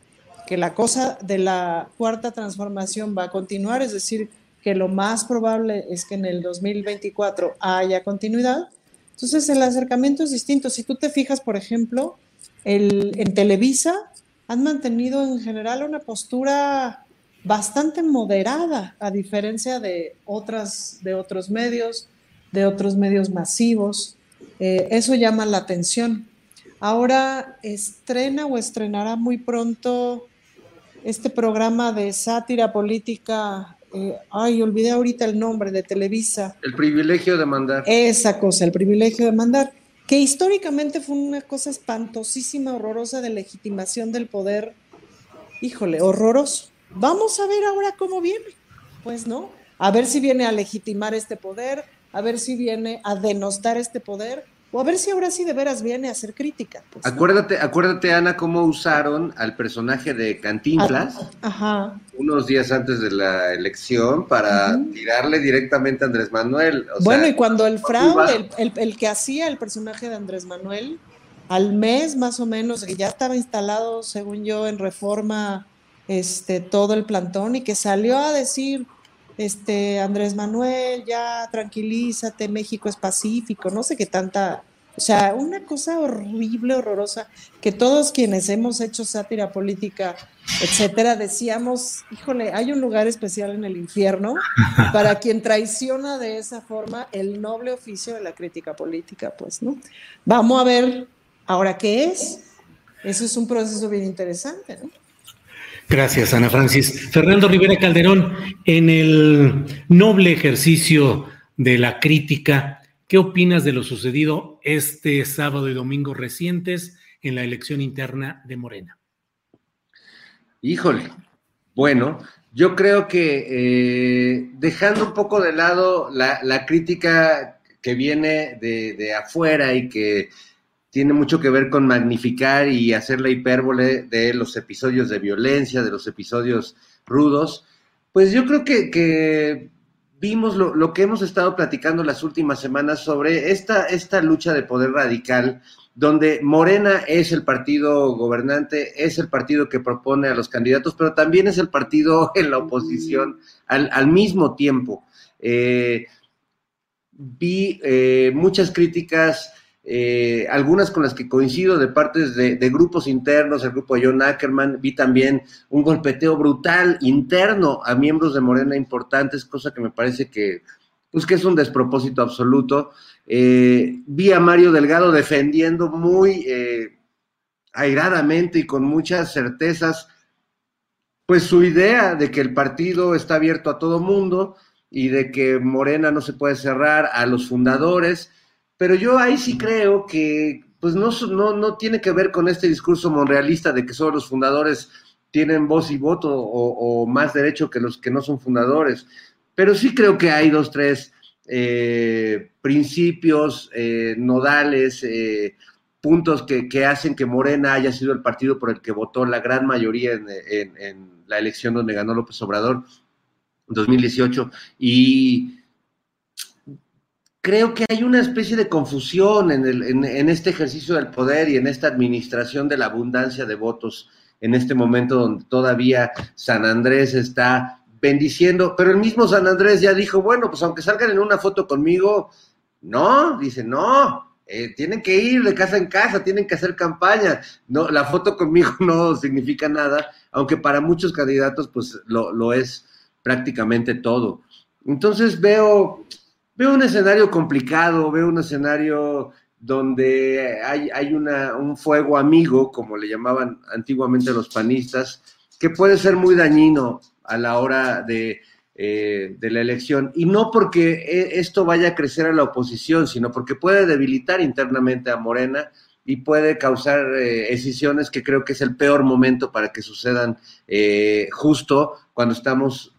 que la cosa de la cuarta transformación va a continuar, es decir, que lo más probable es que en el 2024 haya continuidad. Entonces, el acercamiento es distinto. Si tú te fijas, por ejemplo, en Televisa han mantenido en general una postura bastante moderada, a diferencia de, otras, de otros medios, de otros medios masivos. Eh, eso llama la atención. Ahora estrena o estrenará muy pronto este programa de sátira política. Eh, ay, olvidé ahorita el nombre de Televisa. El privilegio de mandar. Esa cosa, el privilegio de mandar, que históricamente fue una cosa espantosísima, horrorosa de legitimación del poder. Híjole, horroroso. Vamos a ver ahora cómo viene. Pues no, a ver si viene a legitimar este poder, a ver si viene a denostar este poder o a ver si ahora sí de veras viene a hacer crítica. Pues, acuérdate, acuérdate, Ana, cómo usaron al personaje de Cantinflas ah, unos días antes de la elección para tirarle directamente a Andrés Manuel. bueno, y cuando el fraude, el, que hacía el personaje de Andrés Manuel, al mes más o menos, que ya estaba instalado, según yo, en reforma este, todo el plantón y que salió a decir este, Andrés Manuel, ya tranquilízate, México es pacífico, no sé qué tanta, o sea, una cosa horrible, horrorosa, que todos quienes hemos hecho sátira política, etcétera, decíamos, híjole, hay un lugar especial en el infierno *laughs* para quien traiciona de esa forma el noble oficio de la crítica política, pues, ¿no? Vamos a ver ahora qué es. Eso es un proceso bien interesante, ¿no? Gracias, Ana Francis. Fernando Rivera Calderón, en el noble ejercicio de la crítica, ¿qué opinas de lo sucedido este sábado y domingo recientes en la elección interna de Morena? Híjole, bueno, yo creo que eh, dejando un poco de lado la, crítica que viene de afuera y que tiene mucho que ver con magnificar y hacer la hipérbole de los episodios de violencia, de los episodios rudos. Pues yo creo que, vimos lo, que hemos estado platicando las últimas semanas sobre esta, esta lucha de poder radical, donde Morena es el partido gobernante, es el partido que propone a los candidatos, pero también es el partido *laughs* en la oposición al, mismo tiempo. Eh, vi eh, muchas críticas eh, algunas con las que coincido de partes de, grupos internos, el grupo de John Ackerman, vi también un golpeteo brutal interno a miembros de Morena importantes, cosa que me parece que, pues que es un despropósito absoluto. Eh, vi a Mario Delgado defendiendo muy eh, airadamente y con muchas certezas, pues su idea de que el partido está abierto a todo mundo y de que Morena no se puede cerrar a los fundadores pero yo ahí sí creo que pues no, no, no tiene que ver con este discurso monrealista de que solo los fundadores tienen voz y voto o, más derecho que los que no son fundadores. Pero sí creo que hay dos, tres eh, principios eh, nodales, eh, puntos que, hacen que Morena haya sido el partido por el que votó la gran mayoría en, en la elección donde ganó López Obrador en 2018. Y creo que hay una especie de confusión en, este ejercicio del poder y en esta administración de la abundancia de votos en este momento donde todavía San Andrés está bendiciendo, pero el mismo San Andrés ya dijo, bueno, pues aunque salgan en una foto conmigo, no, dice, no, eh, tienen que ir de casa en casa, tienen que hacer campaña, no, la foto conmigo *laughs* no significa nada, aunque para muchos candidatos pues lo es prácticamente todo. Entonces veo, Veo un escenario complicado, veo un escenario donde hay, hay una, un fuego amigo, como le llamaban antiguamente los panistas, que puede ser muy dañino a la hora de, eh, de la elección. Y no porque e, esto vaya a crecer a la oposición, sino porque puede debilitar internamente a Morena y puede causar eh, decisiones que creo que es el peor momento para que sucedan eh, justo cuando estamos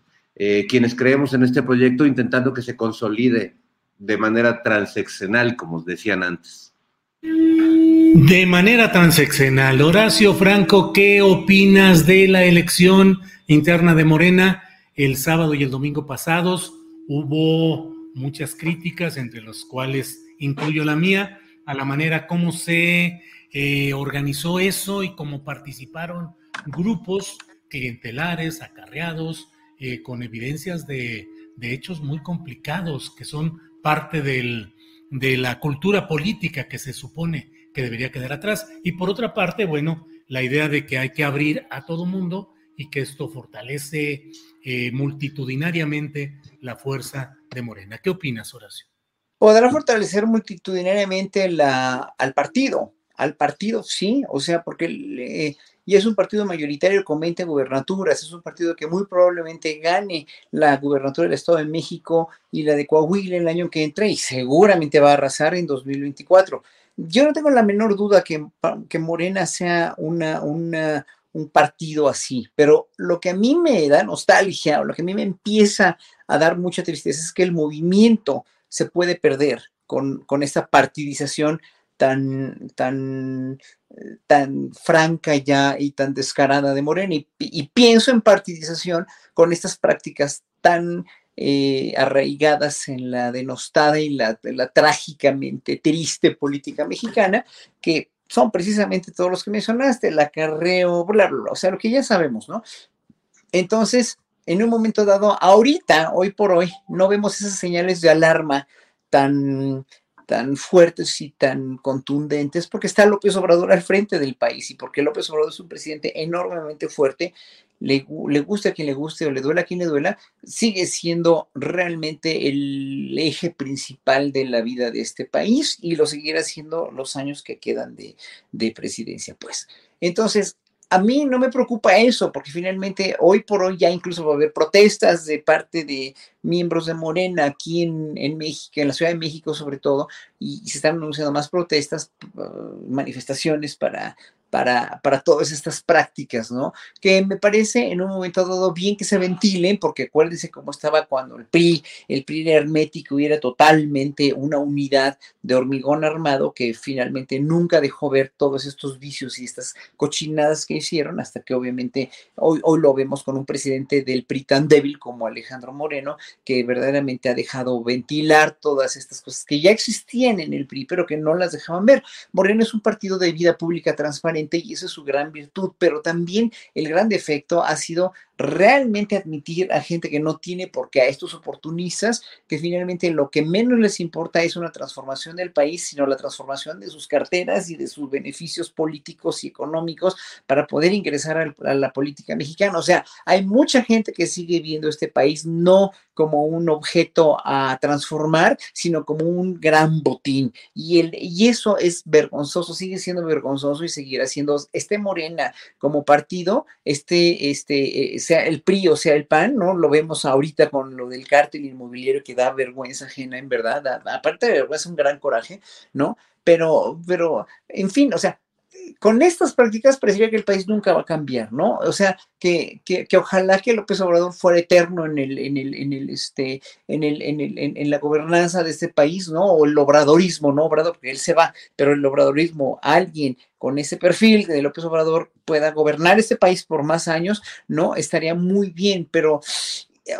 eh, quienes creemos en este proyecto intentando que se consolide de manera transeccional, como decían antes. De manera transeccional. Horacio Franco, ¿qué opinas de la elección interna de Morena el sábado y el domingo pasados? Hubo muchas críticas, entre las cuales incluyo la mía, a la manera como se eh, organizó eso y cómo participaron grupos clientelares, acarreados, eh, con evidencias de, hechos muy complicados que son parte de la cultura política que se supone que debería quedar atrás. Y por otra parte, bueno, la idea de que hay que abrir a todo mundo y que esto fortalece eh, multitudinariamente la fuerza de Morena. ¿Qué opinas, Horacio? Podrá fortalecer multitudinariamente la, al partido, al partido sí, o sea, porque le, y es un partido mayoritario con 20 gubernaturas, es un partido que muy probablemente gane la gubernatura del Estado de México y la de Coahuila el año que entra y seguramente va a arrasar en 2024. Yo no tengo la menor duda que, que Morena sea una, un partido así, pero lo que a mí me da nostalgia o lo que a mí me empieza a dar mucha tristeza es que el movimiento se puede perder con, con esta partidización tan, tan, tan franca ya y tan descarada de Morena. Y, pienso en partidización con estas prácticas tan eh, arraigadas en la denostada y la, la, trágicamente triste política mexicana, que son precisamente todos los que mencionaste, el acarreo, bla, bla, bla, o sea, lo que ya sabemos, ¿no? Entonces, en un momento dado, ahorita, hoy por hoy, no vemos esas señales de alarma tan, tan fuertes y tan contundentes porque está López Obrador al frente del país y porque López Obrador es un presidente enormemente fuerte, le, le guste a quien le guste o le duela a quien le duela, sigue siendo realmente el eje principal de la vida de este país y lo seguirá siendo los años que quedan de, de presidencia, pues. Entonces, a mí no me preocupa eso, porque finalmente hoy por hoy ya incluso va a haber protestas de parte de miembros de Morena aquí en, México, en la Ciudad de México sobre todo, y, se están anunciando más protestas, uh, manifestaciones para para, para todas estas prácticas, ¿no? Que me parece en un momento dado bien que se ventilen, porque acuérdense cómo estaba cuando el PRI, el PRI hermético era totalmente una unidad de hormigón armado que finalmente nunca dejó ver todos estos vicios y estas cochinadas que hicieron, hasta que obviamente hoy, hoy lo vemos con un presidente del PRI tan débil como Alejandro Moreno, que verdaderamente ha dejado ventilar todas estas cosas que ya existían en el PRI, pero que no las dejaban ver. Moreno es un partido de vida pública transparente y esa es su gran virtud, pero también el gran defecto ha sido realmente admitir a gente que no tiene por qué, a estos oportunistas, que finalmente lo que menos les importa es una transformación del país, sino la transformación de sus carteras y de sus beneficios políticos y económicos para poder ingresar a la política mexicana. O sea, hay mucha gente que sigue viendo este país no como un objeto a transformar, sino como un gran botín. Y, el, y eso es vergonzoso, sigue siendo vergonzoso y seguirá siendo este Morena como partido, este, este, sea el PRI o sea el PAN, ¿no? Lo vemos ahorita con lo del cártel inmobiliario que da vergüenza ajena, en verdad, aparte de vergüenza, un gran coraje, ¿no? Pero, pero, en fin, o sea, con estas prácticas parecería que el país nunca va a cambiar, ¿no? O sea, que, que, que, ojalá que López Obrador fuera eterno en el, en el, en el, este, en el, en el, en, la gobernanza de este país, ¿no? O el obradorismo, ¿no? Obrador, porque él se va, pero el obradorismo, alguien con ese perfil de López Obrador pueda gobernar este país por más años, ¿no? Estaría muy bien, pero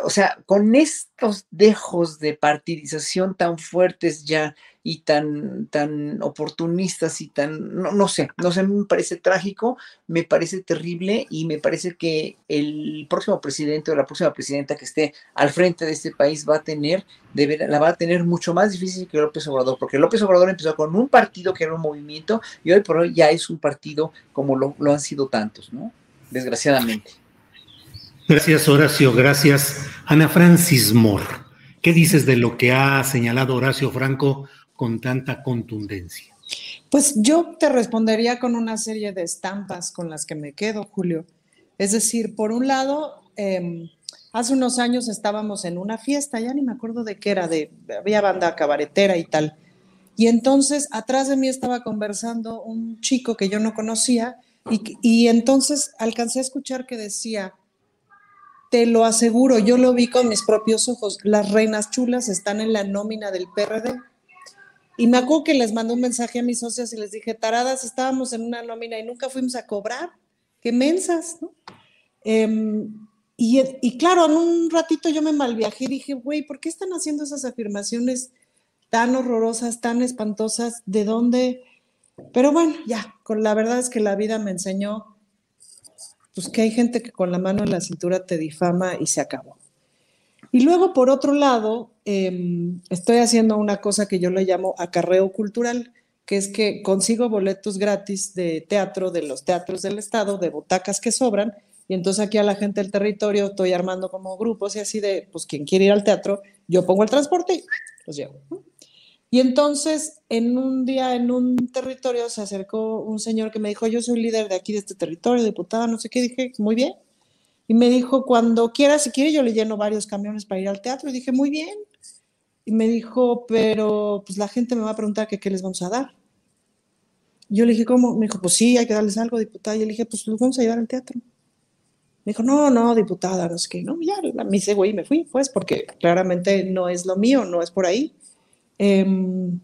o sea, con estos dejos de partidización tan fuertes ya y tan, tan oportunistas y tan, no, no sé, no sé, me parece trágico, me parece terrible y me parece que el próximo presidente o la próxima presidenta que esté al frente de este país va a tener, la va a tener mucho más difícil que López Obrador, porque López Obrador empezó con un partido que era un movimiento y hoy por hoy ya es un partido como lo, lo han sido tantos, ¿no? Desgraciadamente. Gracias, Horacio. Gracias, Ana Francis Moore. ¿Qué dices de lo que ha señalado Horacio Franco con tanta contundencia? Pues yo te respondería con una serie de estampas con las que me quedo, Julio. Es decir, por un lado, em, hace unos años estábamos en una fiesta, ya ni me acuerdo de qué era, de había banda cabaretera y tal. Y entonces atrás de mí estaba conversando un chico que yo no conocía y, y entonces alcancé a escuchar que decía, te lo aseguro, yo lo vi con mis propios ojos. Las reinas chulas están en la nómina del PRD. Y me acuerdo que les mandé un mensaje a mis socios y les dije, taradas, estábamos en una nómina y nunca fuimos a cobrar. Qué mensas. Em, y, y, claro, en un ratito yo me malviajé y dije, güey, ¿por qué están haciendo esas afirmaciones tan horrorosas, tan espantosas? ¿De dónde? Pero bueno, ya, con la verdad es que la vida me enseñó pues que hay gente que con la mano en la cintura te difama y se acabó. Y luego, por otro lado, em, estoy haciendo una cosa que yo le llamo acarreo cultural, que es que consigo boletos gratis de teatro de los teatros del Estado, de butacas que sobran, y entonces aquí a la gente del territorio estoy armando como grupos y así de, pues quien quiere ir al teatro, yo pongo el transporte y los llevo. Y entonces, en un día, en un territorio, se acercó un señor que me dijo, yo soy líder de aquí, de este territorio, diputada, no sé qué. Dije, muy bien. Y me dijo, cuando quiera, si quiere, yo le lleno varios camiones para ir al teatro. Y dije, muy bien. Y me dijo, pero pues la gente me va a preguntar que qué les vamos a dar. Yo le dije, ¿cómo? Me dijo, pues sí, hay que darles algo, diputada. Y yo le dije, pues los vamos a llevar al teatro. Me dijo, no, no, diputada, no sé qué. No, ya, me hice güey, me fui, pues, porque claramente no es lo mío, no es por ahí. Em,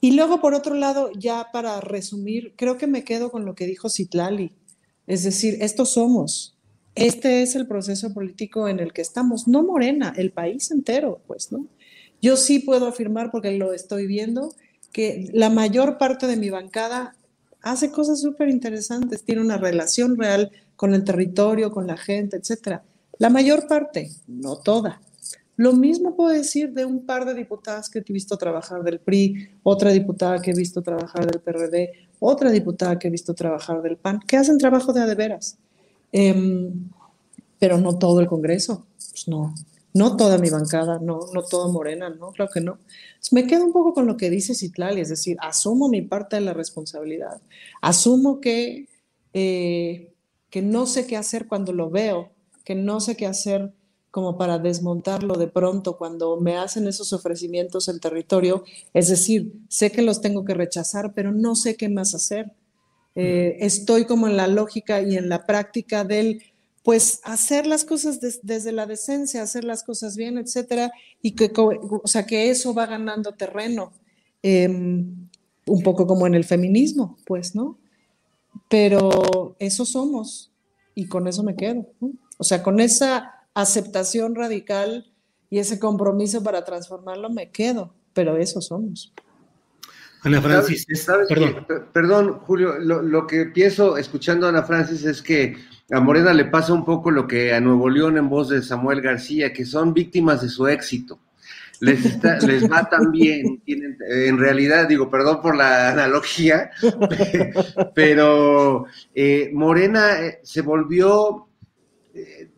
y luego, por otro lado, ya para resumir, creo que me quedo con lo que dijo Citlali. Es decir, estos somos. Este es el proceso político en el que estamos, no Morena, el país entero, pues, ¿no? Yo sí puedo afirmar, porque lo estoy viendo, que la mayor parte de mi bancada hace cosas súper interesantes, tiene una relación real con el territorio, con la gente, etcétera. La mayor parte, no toda. Lo mismo puedo decir de un par de diputadas que he visto trabajar del PRI, otra diputada que he visto trabajar del PRD, otra diputada que he visto trabajar del PAN, que hacen trabajo de adeveras. Eh, pero no todo el Congreso, pues no, no toda mi bancada, no, no toda Morena, no, creo que no. me quedo un poco con lo que dice Citlali, es decir, asumo mi parte de la responsabilidad, asumo que, eh, que no sé qué hacer cuando lo veo, que no sé qué hacer como para desmontarlo de pronto cuando me hacen esos ofrecimientos en territorio, es decir, sé que los tengo que rechazar, pero no sé qué más hacer. Eh, estoy como en la lógica y en la práctica del pues hacer las cosas desde la decencia, hacer las cosas bien, etcétera, y que, o sea, que eso va ganando terreno, em, un poco como en el feminismo, pues, ¿no? Pero eso somos, y con eso me quedo, O sea, con esa aceptación radical y ese compromiso para transformarlo me quedo, pero eso somos. Ana Francis, perdón. perdón, Julio, lo, lo, que pienso escuchando a Ana Francis es que a Morena le pasa un poco lo que a Nuevo León en voz de Samuel García, que son víctimas de su éxito. Les, *laughs* les va tan bien, tienen, en realidad, digo, perdón por la analogía, *laughs* pero eh, Morena eh, se volvió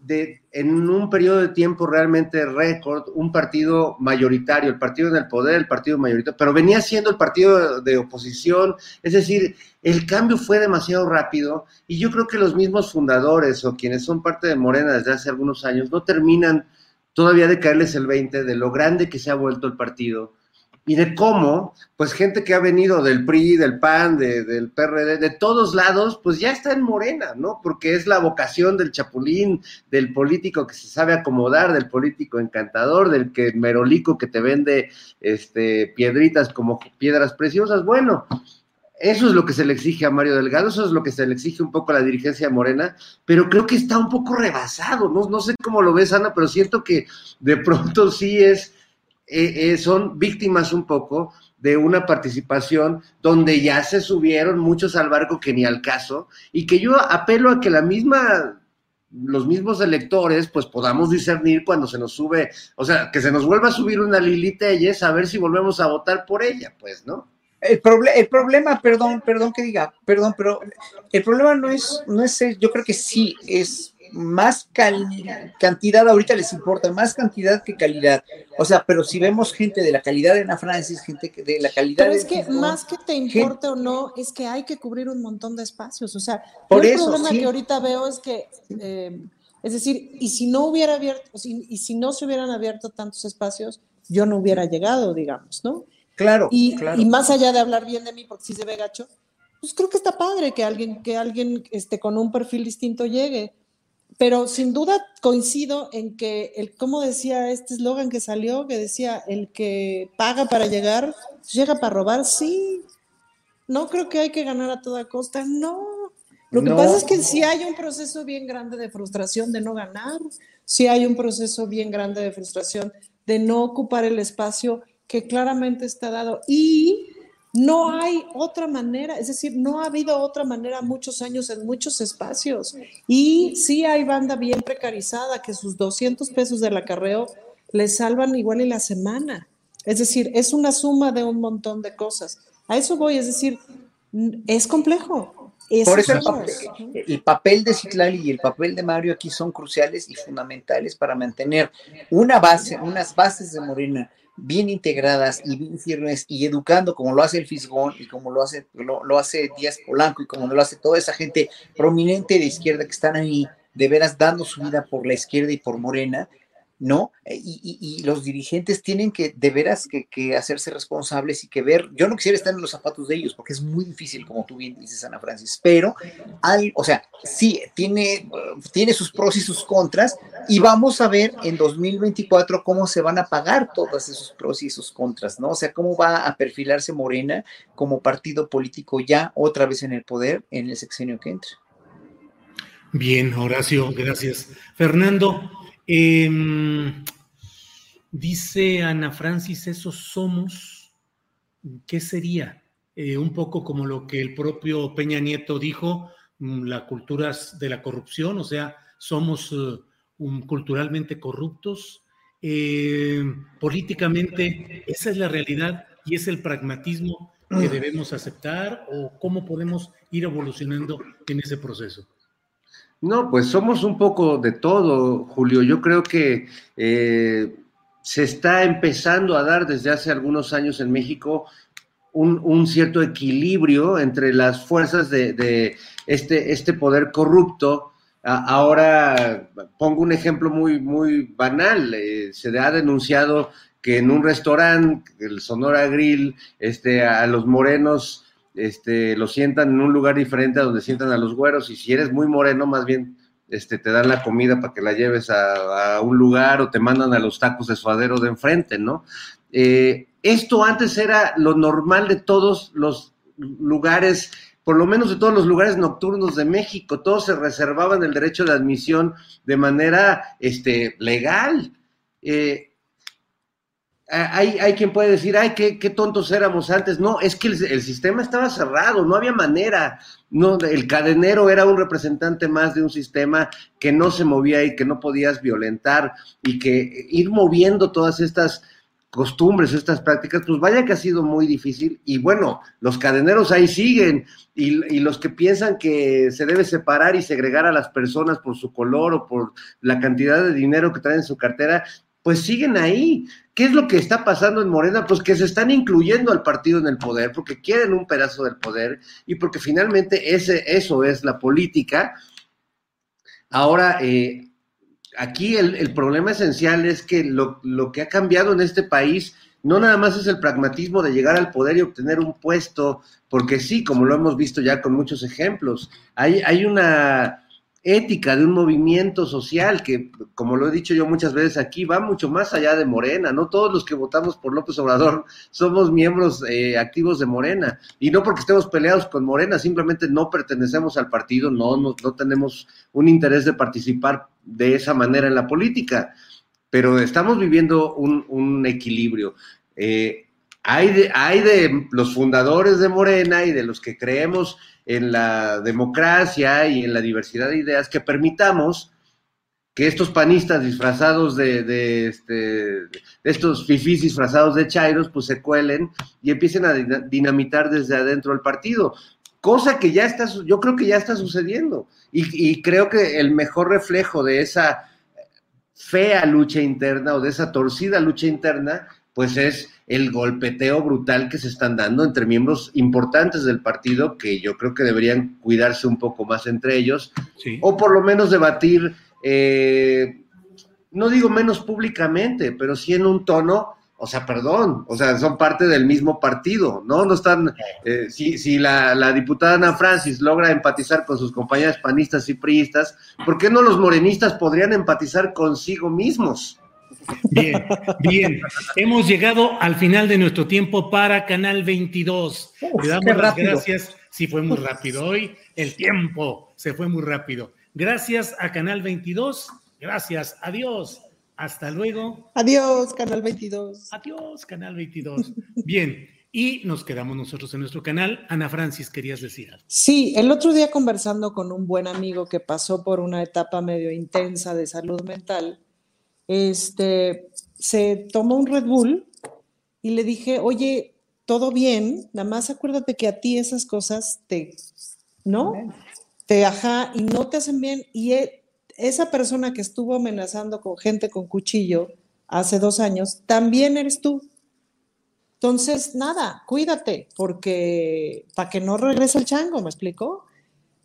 de, en un periodo de tiempo realmente récord, un partido mayoritario, el partido en el poder, el partido mayoritario, pero venía siendo el partido de, oposición, es decir, el cambio fue demasiado rápido y yo creo que los mismos fundadores o quienes son parte de Morena desde hace algunos años no terminan todavía de caerles el 20 de lo grande que se ha vuelto el partido y de cómo, pues gente que ha venido del PRI, del PAN, del PRD, de todos lados, pues ya está en Morena, ¿no? Porque es la vocación del chapulín, del político que se sabe acomodar, del político encantador, del que merolico que te vende este, piedritas como piedras preciosas. Bueno, eso es lo que se le exige a Mario Delgado, eso es lo que se le exige un poco a la dirigencia de Morena, pero creo que está un poco rebasado, no, no sé cómo lo ves, Ana, pero siento que de pronto sí es eh, eh, son víctimas un poco de una participación donde ya se subieron muchos al barco que ni al caso, y que yo apelo a que la misma los mismos electores, pues podamos discernir cuando se nos sube, o sea, que se nos vuelva a subir una Lili Telles, a ver si volvemos a votar por ella, pues, ¿no? El, el problema, perdón, perdón que diga, perdón, pero el problema no es, no es, yo creo que sí es más cantidad ahorita les importa, más cantidad que calidad. O sea, pero si vemos gente de la calidad de Ana Francis, gente de la calidad Pero es que más que te importe o no, es que hay que cubrir un montón de espacios. O sea, Por el eso, problema que ahorita veo es que, eh, es decir, y si no hubiera abierto, y si no se hubieran abierto tantos espacios, yo no hubiera llegado, digamos, ¿no? Claro, y, claro. y más allá de hablar bien de mí, porque si se ve gacho, pues creo que está padre que alguien, que alguien este, con un perfil distinto llegue pero sin duda coincido en que, el, como decía este eslogan que salió, que decía, el que paga para llegar, llega para robar, sí. No creo que hay que ganar a toda costa, no. Lo que pasa es que sí hay un proceso bien grande de frustración de no ganar, sí hay un proceso bien grande de frustración de no ocupar el espacio que claramente está dado. Y no hay otra manera, es decir, no ha habido otra manera muchos años en muchos espacios. Y sí hay banda bien precarizada que sus 200 pesos del acarreo le salvan igual en la semana. Es decir, es una suma de un montón de cosas. A eso voy, es decir, es complejo. Por eso el papel, el papel, de Citlali y el papel de Mario aquí son cruciales y fundamentales para mantener una base, unas bases de Morena bien integradas y bien firmes y educando como lo hace el Fisgón y como lo hace, lo, hace Díaz Polanco y como lo hace toda esa gente prominente de izquierda que están ahí de veras dando su vida por la izquierda y por Morena, ¿no? Eh, y, los dirigentes tienen que, de veras, que, hacerse responsables y que ver, yo no quisiera estar en los zapatos de ellos, porque es muy difícil, como tú bien dices, Ana Francis, pero, al, o sea, sí, tiene, tiene sus pros y sus contras, y vamos a ver en 2024 cómo se van a pagar todos esos pros y esos contras, ¿no? O sea, cómo va a perfilarse Morena como partido político ya otra vez en el poder en el sexenio que entre. Bien, Horacio, gracias. Fernando, Em, dice Ana Francis, esos somos, ¿qué sería? Eh, un poco como lo que el propio Peña Nieto dijo, mm, la cultura de la corrupción, o sea, somos eh, culturalmente corruptos. Eh, políticamente, esa es la realidad y es el pragmatismo que mm. debemos aceptar o cómo podemos ir evolucionando en ese proceso. No, pues somos un poco de todo, Julio. Yo creo que eh, se está empezando a dar desde hace algunos años en México un, cierto equilibrio entre las fuerzas de, este, este, poder corrupto. ahora pongo un ejemplo muy, muy banal. Eh, se ha denunciado que en un restaurante, el Sonora Grill, este, a los morenos este, lo sientan en un lugar diferente a donde sientan a los güeros, y si eres muy moreno, más bien este, te dan la comida para que la lleves a, un lugar o te mandan a los tacos de suadero de enfrente, ¿no? Eh, esto antes era lo normal de todos los lugares, por lo menos de todos los lugares nocturnos de México, todos se reservaban el derecho de admisión de manera este, legal. Eh, hay, hay, quien puede decir, ay, qué, qué, tontos éramos antes. No, es que el, sistema estaba cerrado, no había manera. No, el cadenero era un representante más de un sistema que no se movía y que no podías violentar y que ir moviendo todas estas costumbres, estas prácticas, pues vaya que ha sido muy difícil. Y bueno, los cadeneros ahí siguen y, y los que piensan que se debe separar y segregar a las personas por su color o por la cantidad de dinero que traen en su cartera, pues siguen ahí. ¿Qué es lo que está pasando en Morena? Pues que se están incluyendo al partido en el poder porque quieren un pedazo del poder y porque finalmente ese, eso es la política. Ahora, eh, aquí el, problema esencial es que lo, que ha cambiado en este país no nada más es el pragmatismo de llegar al poder y obtener un puesto, porque sí, como lo hemos visto ya con muchos ejemplos, hay, hay una ética de un movimiento social que, como lo he dicho yo muchas veces aquí, va mucho más allá de Morena. No todos los que votamos por López Obrador *laughs* somos miembros eh, activos de Morena. Y no porque estemos peleados con Morena, simplemente no pertenecemos al partido, no, no, tenemos un interés de participar de esa manera en la política. Pero estamos viviendo un, equilibrio. Eh, hay, de, hay de los fundadores de Morena y de los que creemos en la democracia y en la diversidad de ideas que permitamos que estos panistas disfrazados de, este, estos fifís disfrazados de chairos, pues se cuelen y empiecen a dinamitar desde adentro el partido. Cosa que ya está, yo creo que ya está sucediendo. Y, y creo que el mejor reflejo de esa fea lucha interna o de esa torcida lucha interna, pues es el golpeteo brutal que se están dando entre miembros importantes del partido que yo creo que deberían cuidarse un poco más entre ellos, o por lo menos debatir, eh, no digo menos públicamente, pero sí en un tono, o sea, perdón, o sea, son parte del mismo partido, ¿no? No están, eh, si, si la, la, diputada Ana Francis logra empatizar con sus compañeras panistas y priistas, ¿por qué no los morenistas podrían empatizar consigo mismos? Bien, bien. Hemos llegado al final de nuestro tiempo para Canal 22. Le damos las gracias. Sí, fue muy rápido hoy. El tiempo se fue muy rápido. Gracias a Canal 22. Gracias. Adiós. Hasta luego. Adiós, Canal 22. Adiós, Canal 22. Bien. Y nos quedamos nosotros en nuestro canal. Ana Francis, querías decir algo. Sí, el otro día conversando con un buen amigo que pasó por una etapa medio intensa de salud mental, este, se tomó un Red Bull y le dije, oye, todo bien, nada más acuérdate que a ti esas cosas te, ¿no? Te ajá y no te hacen bien. Y e, esa persona que estuvo amenazando con gente con cuchillo hace dos años, también eres tú. Entonces, nada, cuídate, porque para que no regrese el chango, ¿me explico?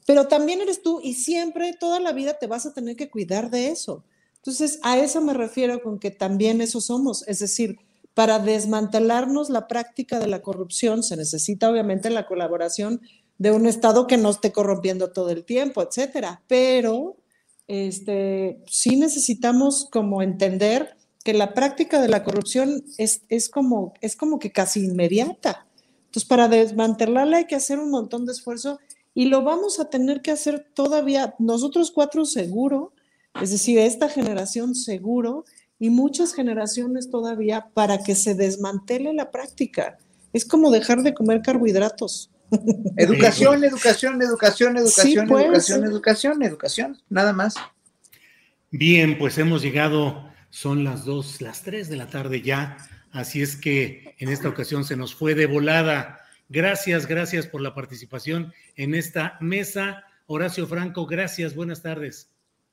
Pero también eres tú y siempre, toda la vida te vas a tener que cuidar de eso Entonces, a eso me refiero con que también eso somos, es decir, para desmantelarnos la práctica de la corrupción se necesita obviamente la colaboración de un Estado que no esté corrompiendo todo el tiempo, etcétera. Pero este, sí necesitamos como entender que la práctica de la corrupción es, es, como, es como que casi inmediata. Entonces, para desmantelarla hay que hacer un montón de esfuerzo y lo vamos a tener que hacer todavía nosotros cuatro seguro, es decir, esta generación seguro y muchas generaciones todavía para que se desmantele la práctica. Es como dejar de comer carbohidratos. *laughs* Educación, educación, educación, educación, educación, educación, educación, nada más. Bien, pues hemos llegado, son las dos, las tres de la tarde ya, así es que en esta ocasión se nos fue de volada. Gracias, gracias por la participación en esta mesa. Horacio Franco, gracias, buenas tardes.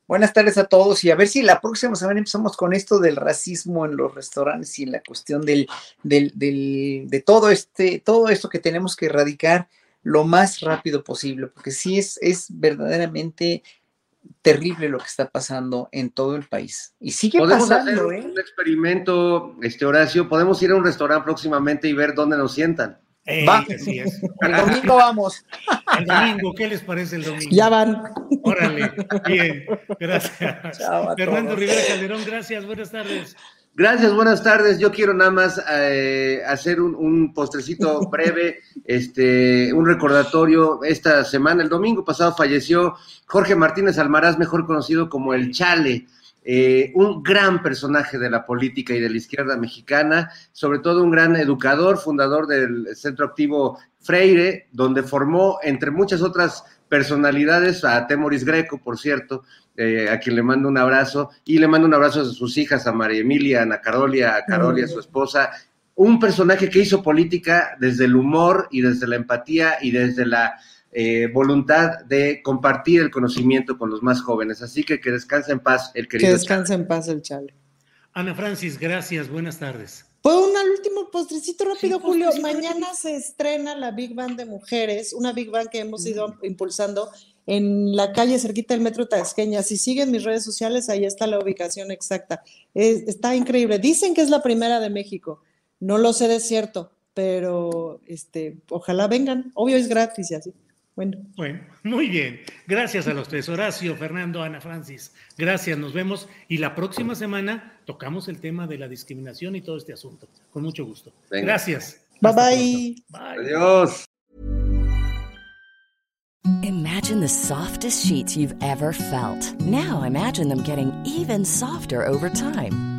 Buenas tardes a todos y a ver si la próxima semana empezamos con esto del racismo en los restaurantes y la cuestión del, del, del, de todo este, todo esto que tenemos que erradicar lo más rápido posible, porque sí es, es verdaderamente terrible lo que está pasando en todo el país. Y sigue ¿Podemos pasando, hacer ¿eh? un experimento, este Horacio, podemos ir a un restaurante próximamente y ver dónde nos sientan. Eh, Va. así es. El domingo vamos. El domingo, ¿qué les parece el domingo? Ya van. Órale, bien, gracias. Chao a Fernando todos. Rivera Calderón, gracias, buenas tardes. Gracias, buenas tardes. Yo quiero nada más eh, hacer un, un postrecito *laughs* breve, este, un recordatorio. Esta semana, el domingo pasado, falleció Jorge Martínez Almaraz, mejor conocido como el Chale, eh, un gran personaje de la política y de la izquierda mexicana, sobre todo un gran educador, fundador del Centro Activo Freire, donde formó, entre muchas otras personalidades, a Temoris Greco, por cierto, eh, a quien le mando un abrazo, y le mando un abrazo a sus hijas, a María Emilia, a Ana Carolia, a Carolia, su esposa, un personaje que hizo política desde el humor y desde la empatía y desde la eh, voluntad de compartir el conocimiento con los más jóvenes. Así que que descanse en paz el Que querido. descanse en paz el chale. Ana Francis, gracias, buenas tardes. Pues un al último postrecito rápido, Sí, Julio. postrecito Mañana se estrena la Big Band de mujeres, una Big Band que hemos ido impulsando en la calle cerquita del Metro Tasqueña. Si siguen mis redes sociales, ahí está la ubicación exacta. Es- está increíble. Dicen que es la primera de México. No lo sé de cierto, pero este, ojalá vengan. Obvio es gratis y así. Bueno. Bueno, muy bien. Gracias a los tres. Horacio, Fernando, Ana Francis. Gracias, nos vemos. Y la próxima semana tocamos el tema de la discriminación y todo este asunto. Con mucho gusto. Venga. Gracias. Bye bye. Bye. Adiós. Imagine the softest sheets you've ever felt. Now imagine them getting even softer over time.